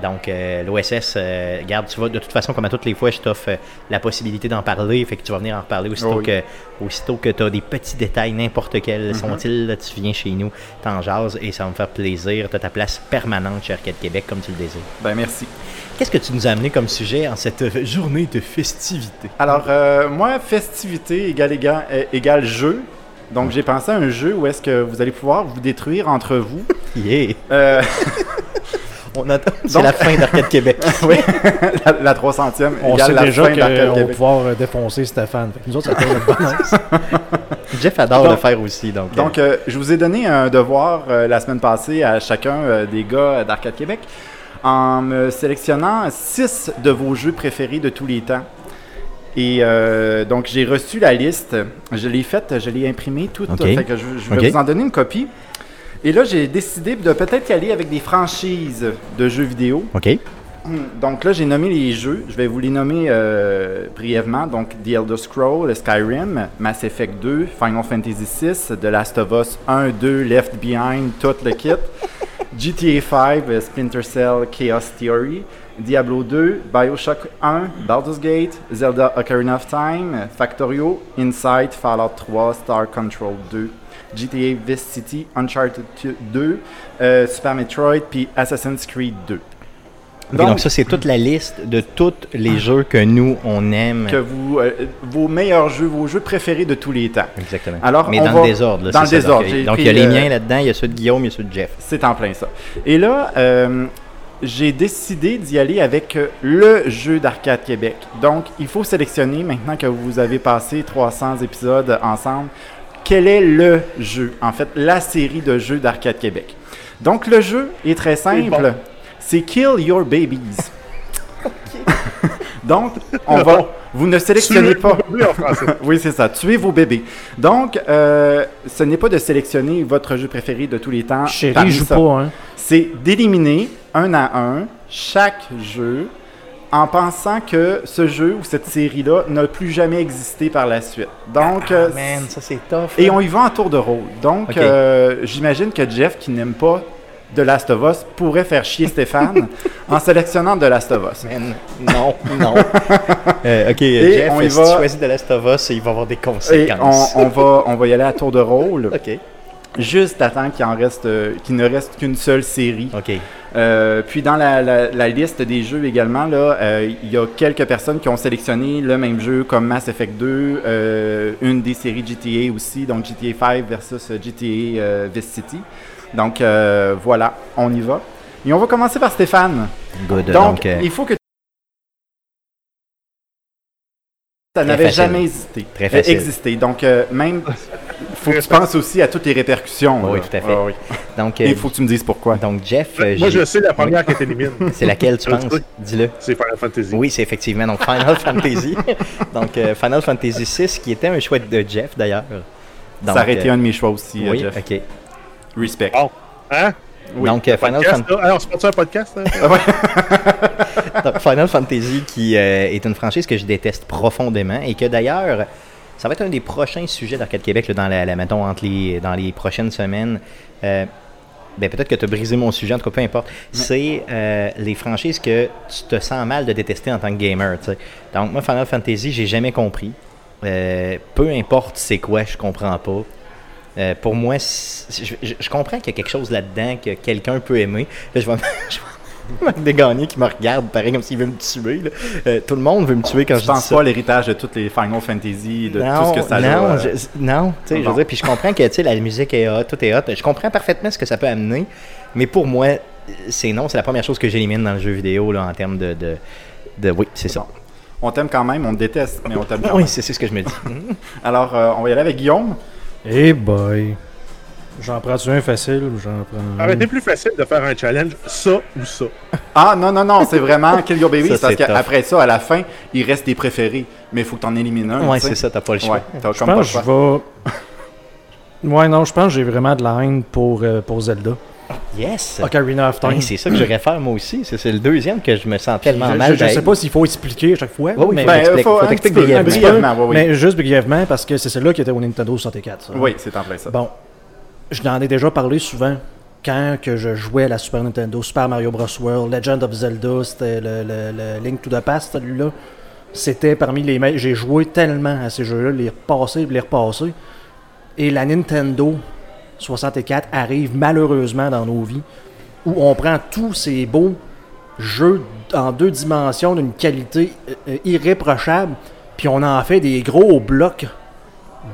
Donc, l'OSS, garde, tu vas, de toute façon, comme à toutes les fois, je t'offre la possibilité d'en parler, fait que tu vas venir en reparler aussitôt Oh oui. que, aussitôt que tu as des petits détails, n'importe quels sont-ils, là, tu viens chez nous, t'en jases et ça va me faire plaisir. Tu as ta place permanente chez Arcade Québec comme tu le désires. Ben merci. Qu'est-ce que tu nous as amené comme sujet en cette euh, journée de festivité? Alors, euh, moi, festivité égale, égale, euh, égale jeu. Donc, j'ai pensé à un jeu où est-ce que vous allez pouvoir vous détruire entre vous. Yeah! Euh, On attend. C'est la fin d'Arcade Québec. oui, la, la 300e On sait la déjà qu'on va pouvoir défoncer Stéphane. Fait que nous autres, ça fait notre balance. Jeff adore Donc- le faire aussi. Donc, Donc, euh, je vous ai donné un devoir euh, la semaine passée à chacun euh, des gars d'Arcade Québec en me sélectionnant six de vos jeux préférés de tous les temps. Et euh, donc, j'ai reçu la liste. Je l'ai faite, je l'ai imprimée toute. Ok. Fait que je, je vais vous en donner une copie. Et là, j'ai décidé de peut-être y aller avec des franchises de jeux vidéo. OK. Donc là, j'ai nommé les jeux. Je vais vous les nommer euh, brièvement. Donc, The Elder Scrolls, Skyrim, Mass Effect 2, Final Fantasy VI, The Last of Us 1, 2, Left Behind, tout le kit. GTA 5, euh, Splinter Cell, Chaos Theory, Diablo 2, Bioshock 1, Baldur's Gate, Zelda Ocarina of Time, Factorio, Inside, Fallout 3, Star Control 2, GTA Vice City, Uncharted 2, euh, Super Metroid, puis Assassin's Creed 2. Donc, ça, c'est toute la liste de tous les jeux que nous, on aime. que vous, euh, vos meilleurs jeux, vos jeux préférés de tous les temps. Exactement. Alors, Mais on dans va- le désordre. là, dans c'est le ça. désordre, Donc, il y a les euh, miens là-dedans, il y a ceux de Guillaume, il y a ceux de Jeff. C'est en plein ça. Et là, euh, j'ai décidé d'y aller avec euh, le jeu d'Arcade Québec. Donc, il faut sélectionner, maintenant que vous avez passé 300 épisodes ensemble, quel est le jeu, en fait, la série de jeux d'Arcade Québec. Donc, le jeu est très simple. C'est Kill Your Babies. Donc, on va. Vous ne sélectionnez pas. vos bébés en français. Oui, c'est ça. Tuez vos bébés. Donc, euh, ce n'est pas de sélectionner votre jeu préféré de tous les temps. Chérie, joue ça. pas, hein. C'est d'éliminer un à un chaque jeu en pensant que ce jeu ou cette série-là n'a plus jamais existé par la suite. Donc, euh, Ah, man, ça c'est tough. et là. on y va en tour de rôle. Donc, euh, j'imagine que Jeff, qui n'aime pas The Last of Us, pourrait faire chier Stéphane en sélectionnant The Last of Us. Man, non, non. Euh, ok, Et Jeff, on y si va- tu choisis de Last of Us, il va avoir des Et conséquences. on, on va, on va y aller à tour de rôle. Ok, juste à temps qu'il en reste, euh, qu'il ne reste qu'une seule série. ok. Euh, puis dans la, la- la liste des jeux également, là, euh, il y a quelques personnes qui ont sélectionné le même jeu comme Mass Effect 2, euh, une des séries GTA aussi, donc GTA 5 versus GTA euh, Vice City. Donc euh, voilà, on y va. Et on va commencer par Stéphane. Good. Donc, Donc, euh, il faut que ça n'avait jamais existé, Très euh, facile. existé. Donc euh, même, faut que tu penses aussi à toutes les répercussions. Oui, là. tout à fait. Ah oui. donc, Et euh, il faut que tu me dises pourquoi. donc, Jeff, euh, Moi, je sais la première qui t'élimine. c'est laquelle tu penses? Dis-le. C'est Final Fantasy. Oui, c'est effectivement donc Final Fantasy. donc euh, Final Fantasy 6 qui était un choix de Jeff d'ailleurs. Donc, ça aurait été euh, un de mes choix aussi, euh, Oui, Jeff. ok. Respect. Bon. Hein? Oui. Donc euh, Final, Podcast, Fan- là? Alors, c'est pas ça un podcast? hein? donc, Final Fantasy qui euh, est une franchise que je déteste profondément et que d'ailleurs ça va être un des prochains sujets d'Arcade Québec là, dans la, la- mettons, entre les, dans les prochaines semaines. Euh, ben, peut-être que tu as brisé mon sujet, en tout cas, peu importe. C'est euh, les franchises que tu te sens mal de détester en tant que gamer. Donc, moi, Final Fantasy, j'ai jamais compris. Euh, peu importe c'est quoi, je comprends pas. Euh, pour moi, je, je- je comprends qu'il y a quelque chose là-dedans que quelqu'un peut aimer. Là, je vais, je Marc Desgagnés qui me regarde, pareil comme s'il veut me tuer. là. Euh, tout le monde veut me tuer quand je je dis pense ça. pas à l'héritage de toutes les Final Fantasy, de non, tout ce que ça non, a. euh, je- non, tu sais, je veux dire, puis je comprends que tu sais, la musique est hot, tout est hot. Je comprends parfaitement ce que ça peut amener, mais pour moi, c'est non, c'est la première chose que j'élimine dans le jeu vidéo là, en termes de, de, de- oui, c'est ça. On t'aime quand même, on te déteste, mais on t'aime quand Oui, même. c'est c'est ce que je me dis. Alors, euh, on va y aller avec Guillaume. Eh boy. J'en prends-tu un facile ou j'en prends un? Arrêtez plus facile de faire un challenge, ça ou ça. Ah, non, non, non, c'est vraiment Kill Your Baby, Ça, parce qu'après ça, à la fin, il reste des préférés, mais il faut que t'en élimines un. ouais, c'est ça, t'as pas le choix. Ouais, t'as Je comme pas le pense que je vais. Ouais, non, je pense que j'ai vraiment de la haine pour, euh, pour Zelda. Yes! Ocarina of Time. C'est ça que j'aurais faire moi aussi. C'est le deuxième que je me sens tellement je, mal. je- je sais pas s'il faut expliquer à chaque fois. Oui, mais, Ben, faut faut brièvement. petit brièvement, peu, ouais, oui. mais juste brièvement parce que c'est celle-là qui était au Nintendo 64. ça. Oui, c'est en plein ça. Bon, je n'en ai déjà parlé souvent quand que je jouais à la Super Nintendo, Super Mario Bros. World, Legend of Zelda, c'était le, le- le Link to the Past, celui-là. C'était parmi les meilleurs. J'ai joué tellement à ces jeux-là, les repasser et les repasser. Et la Nintendo 64 arrive malheureusement dans nos vies où on prend tous ces beaux jeux en deux dimensions d'une qualité euh, irréprochable, puis on en fait des gros blocs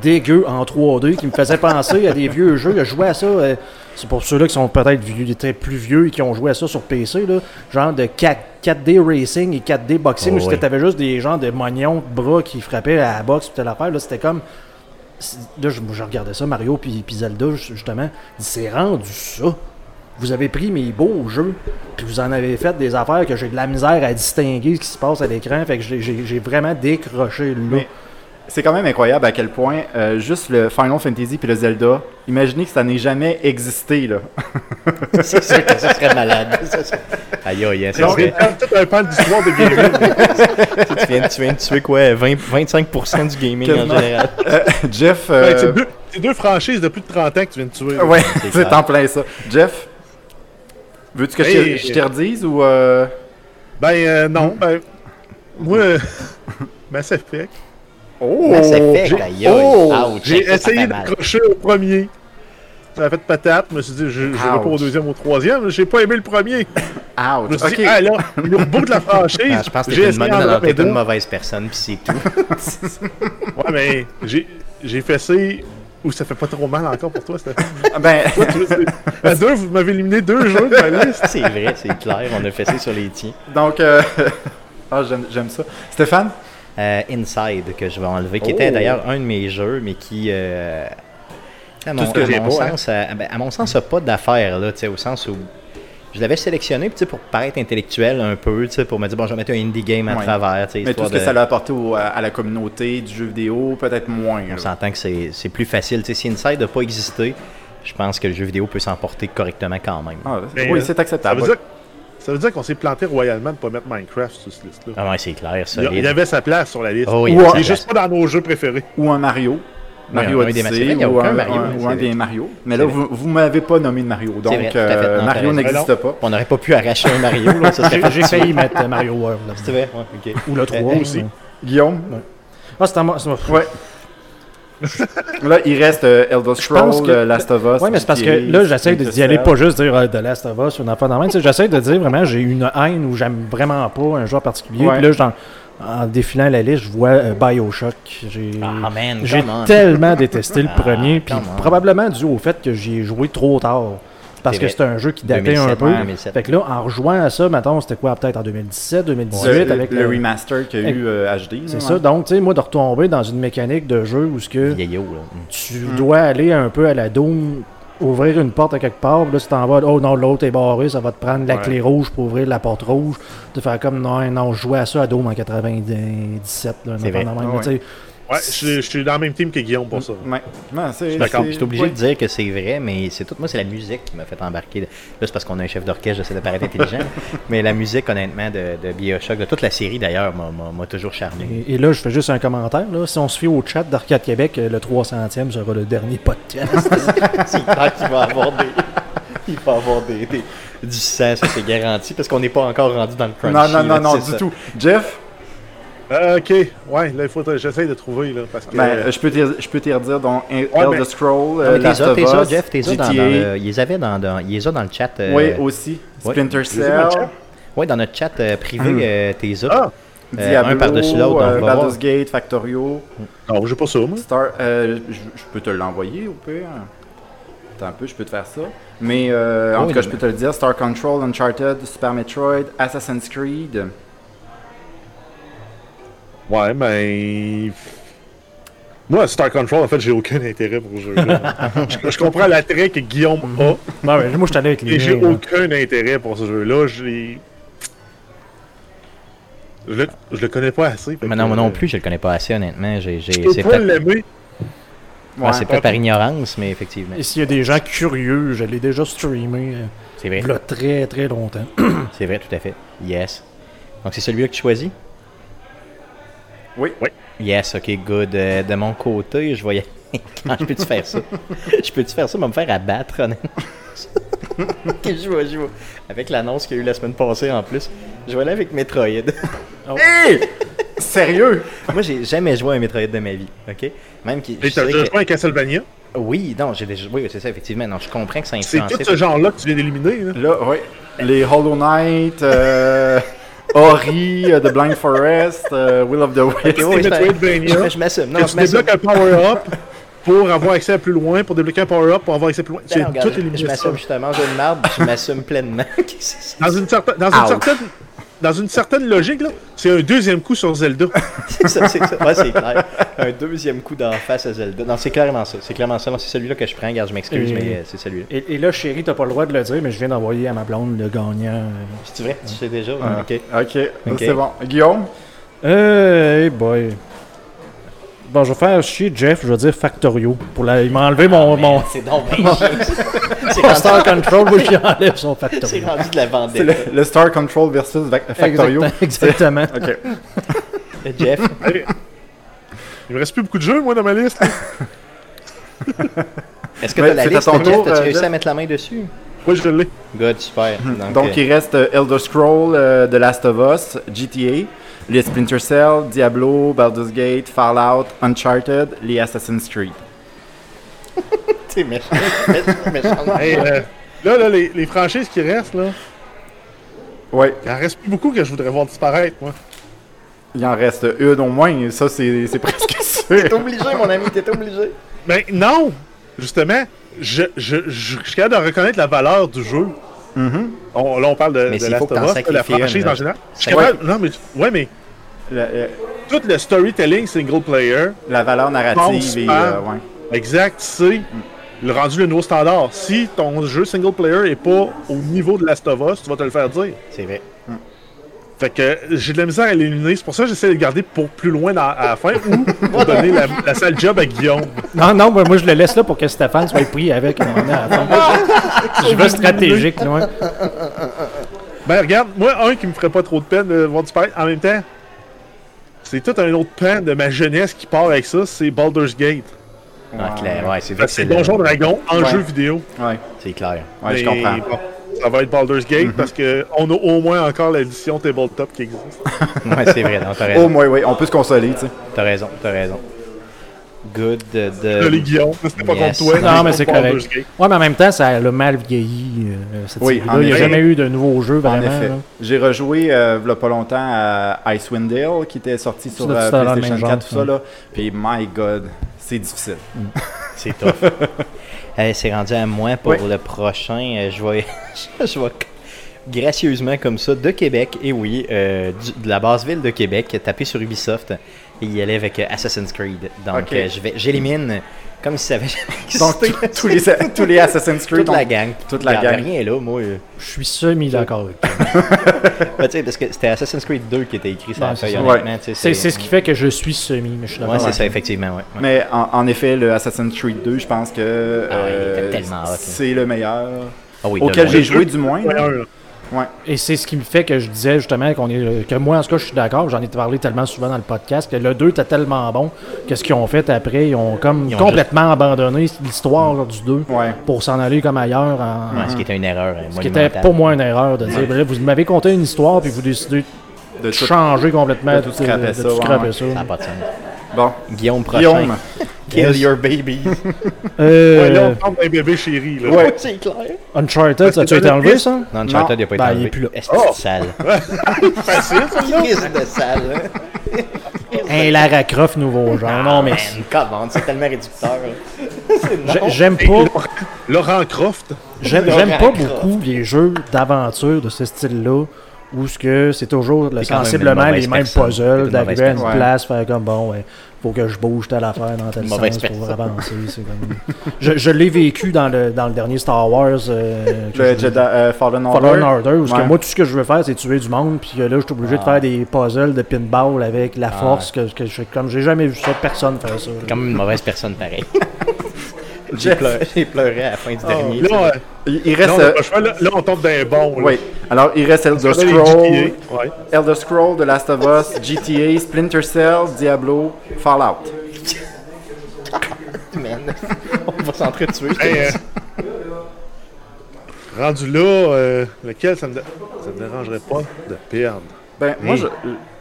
dégueux en 3D qui me faisaient penser à des vieux jeux. Je jouais à ça, euh, c'est pour ceux-là qui sont peut-être très plus vieux et qui ont joué à ça sur PC, là, genre de 4, 4D racing et 4D boxing, Oh, où oui. t'avais juste des gens de moignons de bras qui frappaient à la boxe, puis telle affaire. Là, c'était comme. Là, je, regardais ça, Mario puis, puis Zelda, ju- justement. C'est rendu ça. Vous avez pris mes beaux jeux, puis vous en avez fait des affaires que j'ai de la misère à distinguer ce qui se passe à l'écran. Fait que j'ai- vraiment décroché là. Mais c'est quand même incroyable à quel point euh, juste le Final Fantasy puis le Zelda, imaginez que ça n'ait jamais existé là. C'est sûr que ça serait malade. Aïe, aïe, hein, ça C'est serait- tout un pan d'histoire de gaming. tu, viens, tu viens de tuer quoi 20, 25% du gaming en général. Jeff, Ouais, euh, c'est deux, c'est deux franchises de plus de 30 ans que tu viens de tuer. là. ouais, C'est en plein ça. Jeff, veux-tu que je, te- Hey. je te redise ou euh, Ben euh, non, ben moi, euh, Mass Effect. Oh, Mass Effect, j'ai- oh, Ouch, J'ai essayé d'accrocher au premier. Ça a fait patate. Je me suis dit, je je vais pas au Ouch. deuxième ou au troisième. J'ai pas aimé le premier. Je me ouch. suis dit, Ok. ah là, le reboot de la franchise. Ah, je pense que j'ai t'es une, Andromeda. une mauvaise personne, puis c'est tout. Ouais, mais j'ai ça Ou ça fait pas trop mal encore pour toi, Stéphane? Ah, Ben, à deux, vous m'avez éliminé deux jeux de ma liste. C'est vrai, c'est clair, on a fait ça sur les tiens. donc, euh, ah, j'aime j'aime ça. Stéphane? Euh, Inside, que je vais enlever, qui Oh. était d'ailleurs un de mes jeux, mais qui, euh, à mon, ce que à j'ai mon pas, hein. sens, à, ben, à mon sens, n'a pas d'affaire, là, tu sais, au sens où je l'avais sélectionné tu sais, pour paraître intellectuel un peu, tu sais, pour me dire, bon, je vais mettre un indie game à Ouais. travers, tu sais, Mais tout ce que ça l'a apporté au- à, la communauté du jeu vidéo, peut-être moins. On s'entend que c'est plus facile. Tu sais, si Inside n'a pas existé, je pense que le jeu vidéo peut s'emporter correctement quand même. Ah, oui, euh, c'est Ça acceptable. veut dire, ça veut dire qu'on s'est planté royalement de pas mettre Minecraft sur cette liste-là. Ah ouais, c'est clair, Il y a- solide. il avait sa place sur la liste. Oh, il Ou Il juste pas dans nos jeux préférés. Ou un Mario. Mario c'est Odyssey, vrai, il y a ou aucun un, Mario, un- ou un des Mario. Mais là, vous, vous m'avez pas nommé de Mario. Donc, vrai, euh, Non, Mario n'existe pas. On n'aurait pas pu arracher un Mario, ça J'ai failli mettre euh, Mario World. C'est vrai, ouais. Ou le 3 Euh, aussi. Guillaume? Ah, c'est à moi. c'est moi. Ouais. Là, il reste euh, Elder Scrolls, que- euh, Last of Us. Oui, mais c'est parce que là, j'essaie de- d'y aller pas juste dire euh, The Last of Us ou une affaire dans J'essaie de dire vraiment, j'ai une haine où j'aime vraiment pas un jeu en particulier. Ouais. Puis là, j'en- en défilant la liste, je vois euh, Bioshock. J'ai Ah, tellement détesté le Ah, premier, puis probablement dû au fait que j'y ai joué trop tard. Parce C'est que c'est un jeu qui datait 2007, un peu. ouais, 2007. Fait que là, en rejoignant à ça, mettons, c'était quoi, peut-être en 2017, 2018, le, avec le le- remaster qu'il y a eu euh, HD. C'est là, ça. Donc, tu sais, moi, de retomber dans une mécanique de jeu où ce que là. tu dois aller un peu à la Doom, ouvrir une porte à quelque part, puis là, tu t'en vas, oh non, l'autre est barré, ça va te prendre la Ouais. clé rouge pour ouvrir la porte rouge. De faire comme, non, non, je jouais à ça à Doom en 97, là, Ouais, je, suis- je suis dans le même team que Guillaume pour ça. Ouais. Non, c'est- d'accord. c'est- Je suis obligé ouais. de dire que c'est vrai, mais c'est tout. Moi, c'est la musique qui m'a fait embarquer. Là, c'est parce qu'on a un chef d'orchestre, j'essaie de paraître intelligent. mais la musique, honnêtement, de, de Bioshock, de toute la série d'ailleurs, m'a- m'a m'a toujours charmé. Et, et là, je fais juste un commentaire. Là. Si on se fie au chat d'Arcade Québec, euh, le 300e sera le dernier podcast. c'est clair qu'il va avoir des. Il va avoir des, des- du sang, ça c'est garanti, parce qu'on n'est pas encore rendu dans le crunchy. Non, non, non, là, non, du ça. tout. Jeff, Euh, ok, ouais, là, il faut j'essaie de trouver, là, parce que... ben, je peux te je peux te redire donc Elder mais- Scrolls, Non, euh, mais t'es Last of Us, Jeff, t'es ça dans, GTA. dans le, ils les avaient dans, dans, ils dans le chat. euh, Oui, aussi. ouais. Splinter Cell, ouais, dans notre chat euh, privé, Hum. euh, t'es ça. Ah! Euh, Diablo, un par-dessus l'autre, donc euh, on va Baldur's voir. Gate, Factorio, Non, j'ai pas ça, moi. Star... euh, je, je peux te l'envoyer au pire. Attends un peu, je peux te faire ça. Mais euh, en Oui, tout cas, je peux te le dire. Star Control, Uncharted, Super Metroid, Assassin's Creed. Ouais, mais... Moi, Star Control, en fait, j'ai aucun intérêt pour ce jeu-là. je, je comprends l'attrait que Guillaume a, Bon, ouais, moi, je suis allé avec les et j'ai aucun intérêt pour ce jeu-là. Je l'ai... Je le, je le connais pas assez. Mais non, moi non euh, plus, je le connais pas assez, honnêtement. J'ai, j'ai- Je peux pas l'aimer. ouais, Ouais. c'est peut-être par ignorance, mais effectivement. Et s'il y a des gens curieux, je l'ai déjà streamé euh, C'est vrai. il y a très très longtemps. C'est vrai, tout à fait. Yes. Donc, c'est celui-là que tu choisis? Oui. Oui. Yes, ok, good. Euh, de mon côté, je voyais. Quand je peux-tu faire ça? Je peux-tu faire ça, me faire abattre, honnêtement? ok, je vois, je vois. Avec l'annonce qu'il y a eu la semaine passée en plus, je vais aller avec Metroid. Hey! Sérieux? Moi, j'ai jamais joué à un Metroid de ma vie, ok? Même qui. Et je t'as déjà joué à Castlevania? Oui, non, j'ai déjà. Oui, c'est ça, effectivement. Non, je comprends que ça C'est influencé. tout ce genre-là que tu viens d'éliminer. là. Là, oui. Les Hollow Knight, euh, Ori, euh, The Blind Forest, euh, Will of the Wisp. Ok, ouais, C'est je- Metroidvania. Je, je m'assume. Non, je m'assume. un power-up pour avoir accès à plus loin, pour débloquer un power-up pour avoir accès à plus loin. Non, regarde, tout je m'assume justement, j'ai une marde, je m'assume pleinement. Dans une, certain- dans, une certaine, dans une certaine logique, là, c'est un deuxième coup sur Zelda. ça, c'est ça. Ouais, c'est clair. Un deuxième coup d'en face à Zelda. Non, c'est clairement ça. C'est clairement ça. Non, c'est celui-là que je prends. Regarde, je m'excuse, Et- mais euh, c'est celui-là. Et, et là, chérie, t'as pas le droit de le dire, mais je viens d'envoyer à ma blonde le gagnant. C'est vrai? Tu sais déjà? Ah, Ok. ok, Ok. c'est bon. Guillaume? Euh, hey boy. Bon, je vais faire chier Jeff, je vais dire Factorio. Pour la... Il m'a enlevé mon, mon, C'est donc. C'est mon Star Control, oui, il enlève son c'est Factorio. rendu de la C'est vendetta. le, le Star Control versus Factorio. Exactement. exactement. Ok. Jeff, Allez. Il me reste plus beaucoup de jeux, moi, dans ma liste. est-ce que Ouais, t'as la c'est à liste, Jeff? tour, T'as-tu euh, réussi Jeff. à mettre la main dessus? Moi, je l'ai. Good, super. Donc, Donc, euh, il reste euh, Elder Scroll, euh, The Last of Us, GTA, les Splinter Cell, Diablo, Baldur's Gate, Fallout, Uncharted, les Assassin's Creed. t'es méchant. méchant. Hey, euh, là, là, les, les franchises qui restent, là, Ouais, il en reste plus beaucoup que je voudrais voir disparaître, moi. il en reste une au moins, et ça c'est c'est presque T'es sûr. obligé, mon ami, t'es obligé. Ben non! Justement, je, je, je, je suis capable de reconnaître la valeur du jeu. On, là, on parle de, Mais de faut que Us, la franchise une, en général. Je suis capable- Non, mais, ouais, mais Le- euh, tout le storytelling single player, la valeur narrative et. euh, ouais. exact, c'est le rendu le nouveau standard. Si ton jeu single player est pas au niveau de Last of Us, tu vas te le faire dire. C'est vrai. Fait que j'ai de la misère à l'éliminer. C'est pour ça que j'essaie de le garder pour plus loin dans- à la fin ou pour donner la, la sale job à Guillaume. Non, non, moi, moi, je le laisse là pour que Stéphane soit pris avec à la fin. Je veux stratégique, loin. Ben regarde, moi, un qui me ferait pas trop de peine de voir disparaître, en même temps, c'est tout un autre pan de ma jeunesse qui part avec ça, c'est Baldur's Gate. Ah, clair, ouais, c'est vrai c'est Donjon Dragon en Ouais. jeu vidéo. Ouais, C'est clair. ouais, je comprends. Ça va être Baldur's Gate parce que on a au moins encore l'édition tabletop qui existe. Ouais, c'est vrai. Non, t'as Au raison. moins, oui, on peut se consoler, tu sais. T'as raison, t'as raison. Good de. de- Le Guillaume, c'était pas yes. contre toi. Non, mais c'est correct. Gate. Ouais, mais en même temps, ça a mal vieilli, euh, cette Oui, série-là. Il n'y a jamais eu de nouveaux jeux, En effet. J'ai rejoué euh, il y a pas longtemps à Icewind Dale qui était sorti sur euh, PlayStation même 4, tout genre, ça là. Puis my god, c'est difficile. C'est tough. C'est rendu à moi pour Oui. le prochain. Euh, je vais, je vais gracieusement comme ça de Québec. Et oui, euh, du- de la basse ville de Québec, taper sur Ubisoft et y aller avec Assassin's Creed. Donc, euh, je vais, j'élimine comme si ça avait jamais Donc existé. tous les, tous les Assassin's Creed, toute la gang. toute la gang. rien là, moi. euh. Je suis semi-d'accord avec toi. Ben, tu sais, parce que c'était Assassin's Creed 2 qui était écrit sur la feuille, C'est ce qui fait que je suis semi, mais je suis d'accord. Ouais, c'est ça, effectivement. Ouais. ouais. Mais en, en effet, le Assassin's Creed 2, je pense que Ah, il était euh, c'est le meilleur Ah oui, auquel j'ai joué du moins. Ouais. Ouais. Et c'est ce qui me fait que je disais justement qu'on est que moi en tout cas je suis d'accord, j'en ai parlé tellement souvent dans le podcast que le 2 était tellement bon que ce qu'ils ont fait après, ils ont comme Ils ont complètement abandonné l'histoire du 2 Ouais. pour s'en aller comme ailleurs en- Ouais, ce qui était une erreur. euh, ce qui était pour moi une erreur de dire bref, vous m'avez conté une histoire puis vous décidez De changer complètement de tout scraper de ça, ça. Ça n'a pas de sens. Bon, Guillaume prochain. Guillaume. Kill Yes. your babies. Euh, Ouais, là, on parle d'un bébé chéri. Là. Ouais. c'est clair. Uncharted, ça a-tu c'est été enlevé le ça? Non, Uncharted, il n'a pas été Ben, il enlevé. est plus là. Est-ce que c'est Oh. sale? Facile, ça. Crise de sale. hein? Un Lara Croft nouveau genre. non mais Man, come on, c'est tellement réducteur. j'ai- j'aime pas Laurent- Laurent Croft. J'aime pas beaucoup les jeux d'aventure de ce style-là où ce que c'est toujours le- même sensiblement les mêmes puzzles d'arriver à une place faire comme bon ouais faut que je bouge telle affaire dans tel sens pour avancer comme je, je l'ai vécu dans le dans le dernier Star Wars euh, Le Jedi euh, Fallen Order. Fallen Order où ce que moi tout ce que je veux faire c'est tuer du monde puis que là je suis obligé de Ah. faire des puzzles de pinball avec la force que, que je, comme j'ai jamais vu ça personne faire ça Comme une mauvaise personne pareil. J'ai pleuré, j'ai pleuré à la fin du dernier. Là, euh, Il, reste. euh, choix, là, là, on tombe d'un bon. oui. Alors, il reste Elder Scrolls, ouais. Elder Scrolls, The Last of Us, GTA, Splinter Cell, Diablo, Fallout. Man, on va s'entretuer. Hey, euh, rendu là, euh, lequel ça me, ça me dérangerait pas de perdre? Ben, moi, je,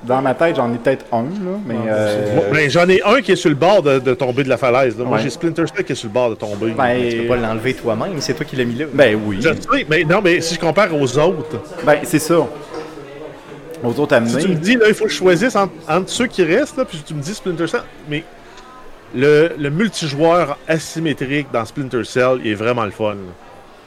dans ma tête, j'en ai peut-être un, là, mais. euh, ben, J'en ai un qui est sur le bord de, de tomber de la falaise. là. Moi, Ouais. j'ai Splinter Cell qui est sur le bord de tomber. ben, Tu peux pas l'enlever toi-même, c'est toi qui l'as mis là. ben oui. Je sais, mais non, mais si je compare aux autres, Ben, c'est ça. Aux autres si tu me amenés. dis, là, il faut que je choisisse entre, entre ceux qui restent, là, puis tu me dis Splinter Cell, mais le, le multijoueur asymétrique dans Splinter Cell il est vraiment le fun.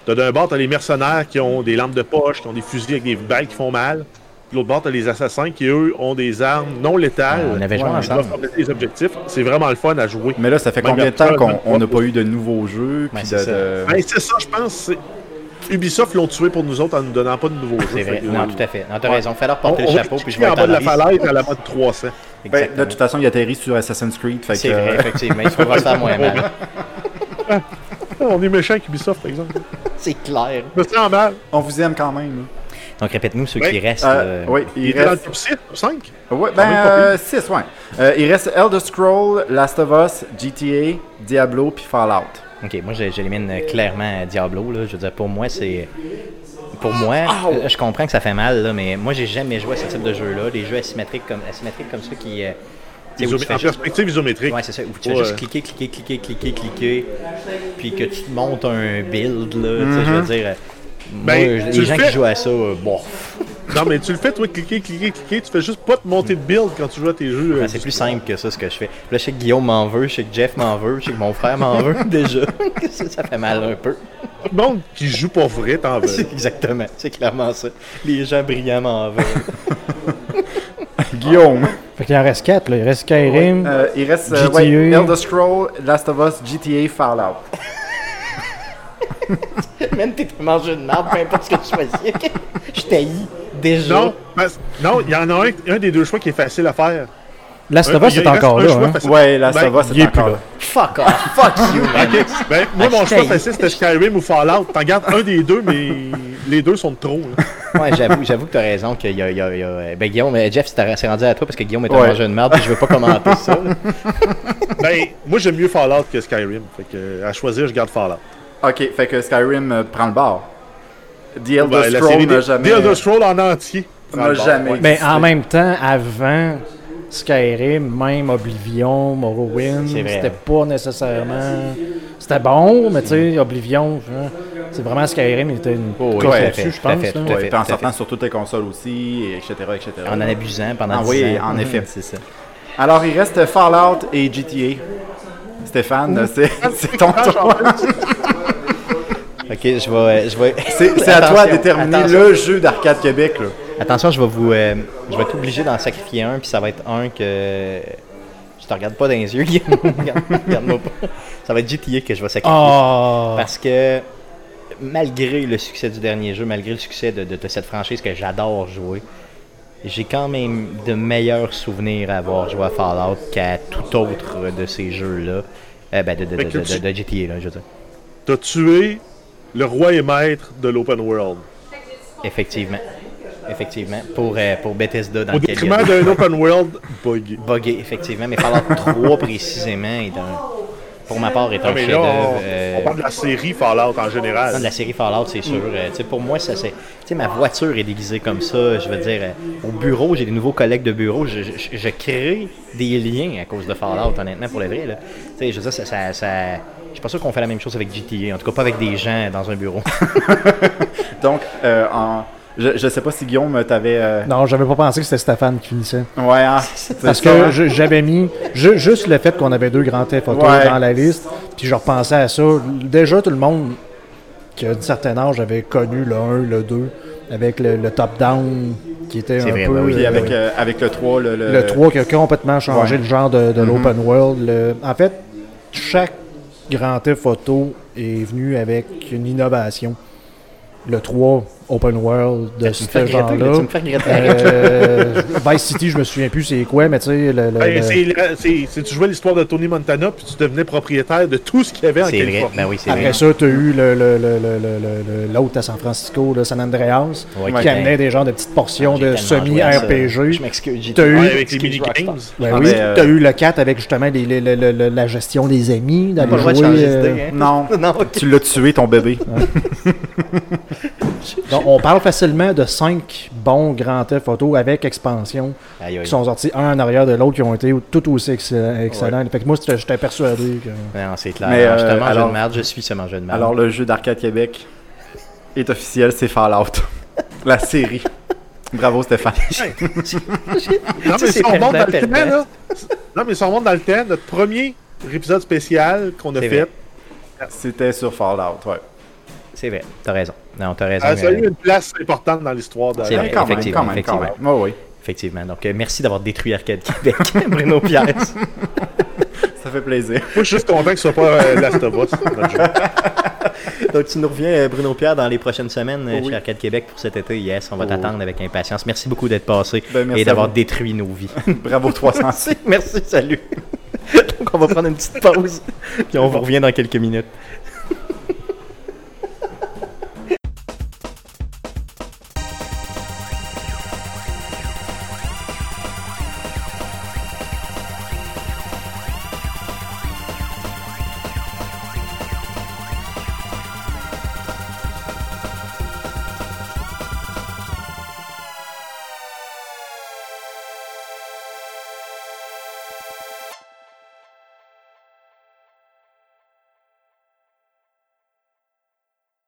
T'as d'un bord, t'as les mercenaires qui ont des lampes de poche, qui ont des fusils avec des balles qui font mal. Puis l'autre bord, t'as les assassins qui, eux, ont des armes non létales. On avait joué Qui ensemble. les objectifs. C'est vraiment le fun à jouer. Mais là, ça fait Même combien de temps qu'on on n'a pas. eu de nouveaux jeux? Ouais, c'est de, ça. Ben, c'est ça, je pense. c'est- Ubisoft l'ont tué pour nous autres en nous donnant pas de nouveaux jeux. C'est vrai. Non, euh, tout à fait. Non, t'as Ouais. raison. Fais leur porter on le chapeau, puis je vais en bas de la falaise à la mode 300. Ben, de toute façon, il atterrit sur Assassin's Creed. Que, C'est vrai, euh, effectivement. Il se faire moins mal. On est méchant avec Ubisoft, par exemple. C'est clair. Je me sens mal. on vous aime quand même. Donc, répète-nous ceux Ouais. qui restent. Euh, euh, oui, Il, il était dans le reste. top 6, top 5. Ouais, quand même pas ben, 6, ouais. Euh, il reste Elder Scrolls, Last of Us, GTA, Diablo, puis Fallout. Ok, moi j'élimine clairement Diablo. Là. Je veux dire, pour moi, c'est. Pour moi, euh, je comprends que ça fait mal, là, mais moi j'ai jamais joué à ce type de jeu-là. Des jeux asymétriques comme, asymétriques comme ça qui. euh, fais En juste- perspective isométrique. Ouais, c'est ça. Où tu Ouais. juste cliquer, cliquer, cliquer, cliquer, cliquer. Puis que tu te montes un build, là. tu sais, Je veux dire. Euh, Ben, moi, tu les le gens fais- qui jouent à ça, euh, bon. Non, mais tu le fais, toi, cliquer, cliquer, cliquer. Tu fais juste pas te monter de build quand tu joues à tes jeux. euh, Ben, c'est plus simple que ça, ce que je fais. Là, je sais que Guillaume m'en veut, je sais que Jeff m'en veut, je sais que mon frère m'en veut déjà. ça, ça fait mal un peu. Tout le monde qui joue pour vrai t'en veux. C'est exactement, c'est clairement ça. Les gens brillants m'en veulent. Guillaume. Fait qu'il en reste 4, là. Il reste Skyrim. Euh, il reste euh, GTA. ouais, Elder Scroll, Last of Us, GTA, Fallout. Même t'es un mangeur de merde, peu importe ce que tu choisis. Je t'haïs déjà. Non, parce- non, il y en a un, un des deux choix qui est facile à faire. Last of Un- Us il est reste encore là. choix Hein. Ouais, Last Ben, il c'est encore là. Fuck off, fuck you, man. Ok, ben, moi, mon Ah, choix je t'haïs. facile, c'était Skyrim ou Fallout. T'en gardes un des deux, mais les deux sont de trop. là. Ouais, j'avoue, j'avoue que t'as raison qu'il y a, il y a- il y a- Ben, Guillaume, euh, Jeff, c'est c'est rendu à toi parce que Guillaume est un Ouais. mangeur de merde puis je veux pas commenter ça. là. Ben, moi, j'aime mieux Fallout que Skyrim. Fait que, euh, à choisir, je garde Fallout. Ok, fait que Skyrim euh, prend le bar. The Elder Ben, la Scroll série n'a jamais... The Elder Scroll en entier. n'a bord. jamais Ouais. Mais en même temps, avant Skyrim, même Oblivion, Morrowind, c'était pas nécessairement. C'était bon, mais tu sais, Oblivion, hein, c'est vraiment Skyrim, il était une Oh, oui, fait, je pense. fait, là. Ouais, puis en sortant sur toutes les consoles aussi, et etc., etc. En en abusant pendant Ah 10 oui, ans. en effet. C'est ça. Alors, il reste Fallout et GTA. Stéphane, c'est c'est ton tour. Ok, je vais. Je vais... C'est à toi de déterminer attention. le jeu d'Arcade Québec. Là. Attention, je vais vous. euh, je vais être obligé d'en sacrifier un, puis ça va être un que. Je te regarde pas dans les yeux, Guillaume. Regarde- Regarde-moi pas. Ça va être GTA que je vais sacrifier. Ah! Parce que malgré le succès du dernier jeu, malgré le succès de, de- de cette franchise que j'adore jouer, j'ai quand même de meilleurs souvenirs à avoir joué à Fallout qu'à tout autre de ces jeux-là. Euh, ben, de, de, de GTA, là, je veux dire. T'as tué le roi et maître de l'open world. Effectivement. Effectivement. Pour, euh, pour Bethesda dans Au détriment d'un open world buggé. buggé, effectivement. Mais Fallout 3 précisément est un, pour ma part, est un chef-d'œuvre. on, euh, on parle de la série Fallout en général. De la série Fallout, c'est sûr. Euh, tu sais, pour moi, ça c'est. Tu sais, ma voiture est déguisée comme ça. Je veux dire, euh, au bureau, j'ai des nouveaux collègues de bureau. Je, je- je crée des liens à cause de Fallout, honnêtement, pour le vrai. Là. Tu sais, je veux dire, ça. ça, ça- je suis pas sûr qu'on fait la même chose avec GTA. En tout cas, pas avec des gens dans un bureau. Donc, euh, en- je, je sais pas si Guillaume t'avait. euh, Non, j'avais pas pensé que c'était Stéphane qui finissait. Ouais, hein, Parce ça, que hein. je- j'avais mis ju- juste le fait qu'on avait deux grands thèmes photos Ouais. dans la liste, puis je repensais à ça. Déjà, tout le monde qui a un certain âge avait connu le 1, le 2, avec le, le top-down qui était C'est un vrai, peu. ben oui. Puis euh, avec, euh, avec le 3, le. le 3 qui a complètement changé Ouais. le genre de, de Mhm. l'open world. Le- en fait, chaque grand theft photo est venu avec une innovation. Le 3 open world de ce genre-là. tu me fais regretter. Euh, Vice City, je me souviens plus c'est quoi, mais tu sais, le, le- Ben, tu jouais l'histoire de Tony Montana, puis tu devenais propriétaire de tout ce qu'il y avait en. Californie. Ben oui, c'est vrai. Après ça, tu as eu le- le- le- le- le- le- l'autre à San Francisco, le San Andreas, Ouais, qui ben, amenait des genres de petites portions de semi-RPG. Je m'excuse, eu- Ouais, avec les mini-games. Ben Ah, oui, euh, tu as eu le 4 avec justement les- les- le- le- le- la gestion des amis, de jouer. changer euh, hein. Non, Non, ok. tu l'as tué, ton bébé. Donc, on parle facilement de 5 bons grands thefts photo avec expansion qui sont sortis un en arrière de l'autre qui ont été tout aussi excellents. excellents. Fait que moi, j'étais persuadé que. Non, c'est clair. Mais, Alors, je te euh, mange alors- de merde, je suis ce mangeur de merde. Alors, le jeu d'Arcade Québec est officiel, c'est Fallout. La série. Bravo, Stéphane. Non, mais si c'est on remonte dans le temps, là. Non, mais si on remonte dans le temps, notre premier épisode spécial qu'on a fait. C'était sur Fallout, ouais. C'est vrai, t'as raison. Non, t'as raison. Ah, ça a eu une place importante dans l'histoire de C'est vrai. Même, effectivement, quand même, quand même. effectivement. Donc, euh, merci d'avoir détruit Arcade Québec, Bruno Pierre. Ça fait plaisir. Moi, je suis juste content que ce soit pas euh, Last of Us. Donc, tu nous reviens, euh, Bruno Pierre, dans les prochaines semaines euh, Oui. chez Arcade Québec pour cet été. Yes, on va Oh. t'attendre avec impatience. Merci beaucoup d'être passé Ben, et d'avoir détruit nos vies. Bravo 300. merci, salut. Donc, on va prendre une petite pause, puis on vous revient dans quelques minutes.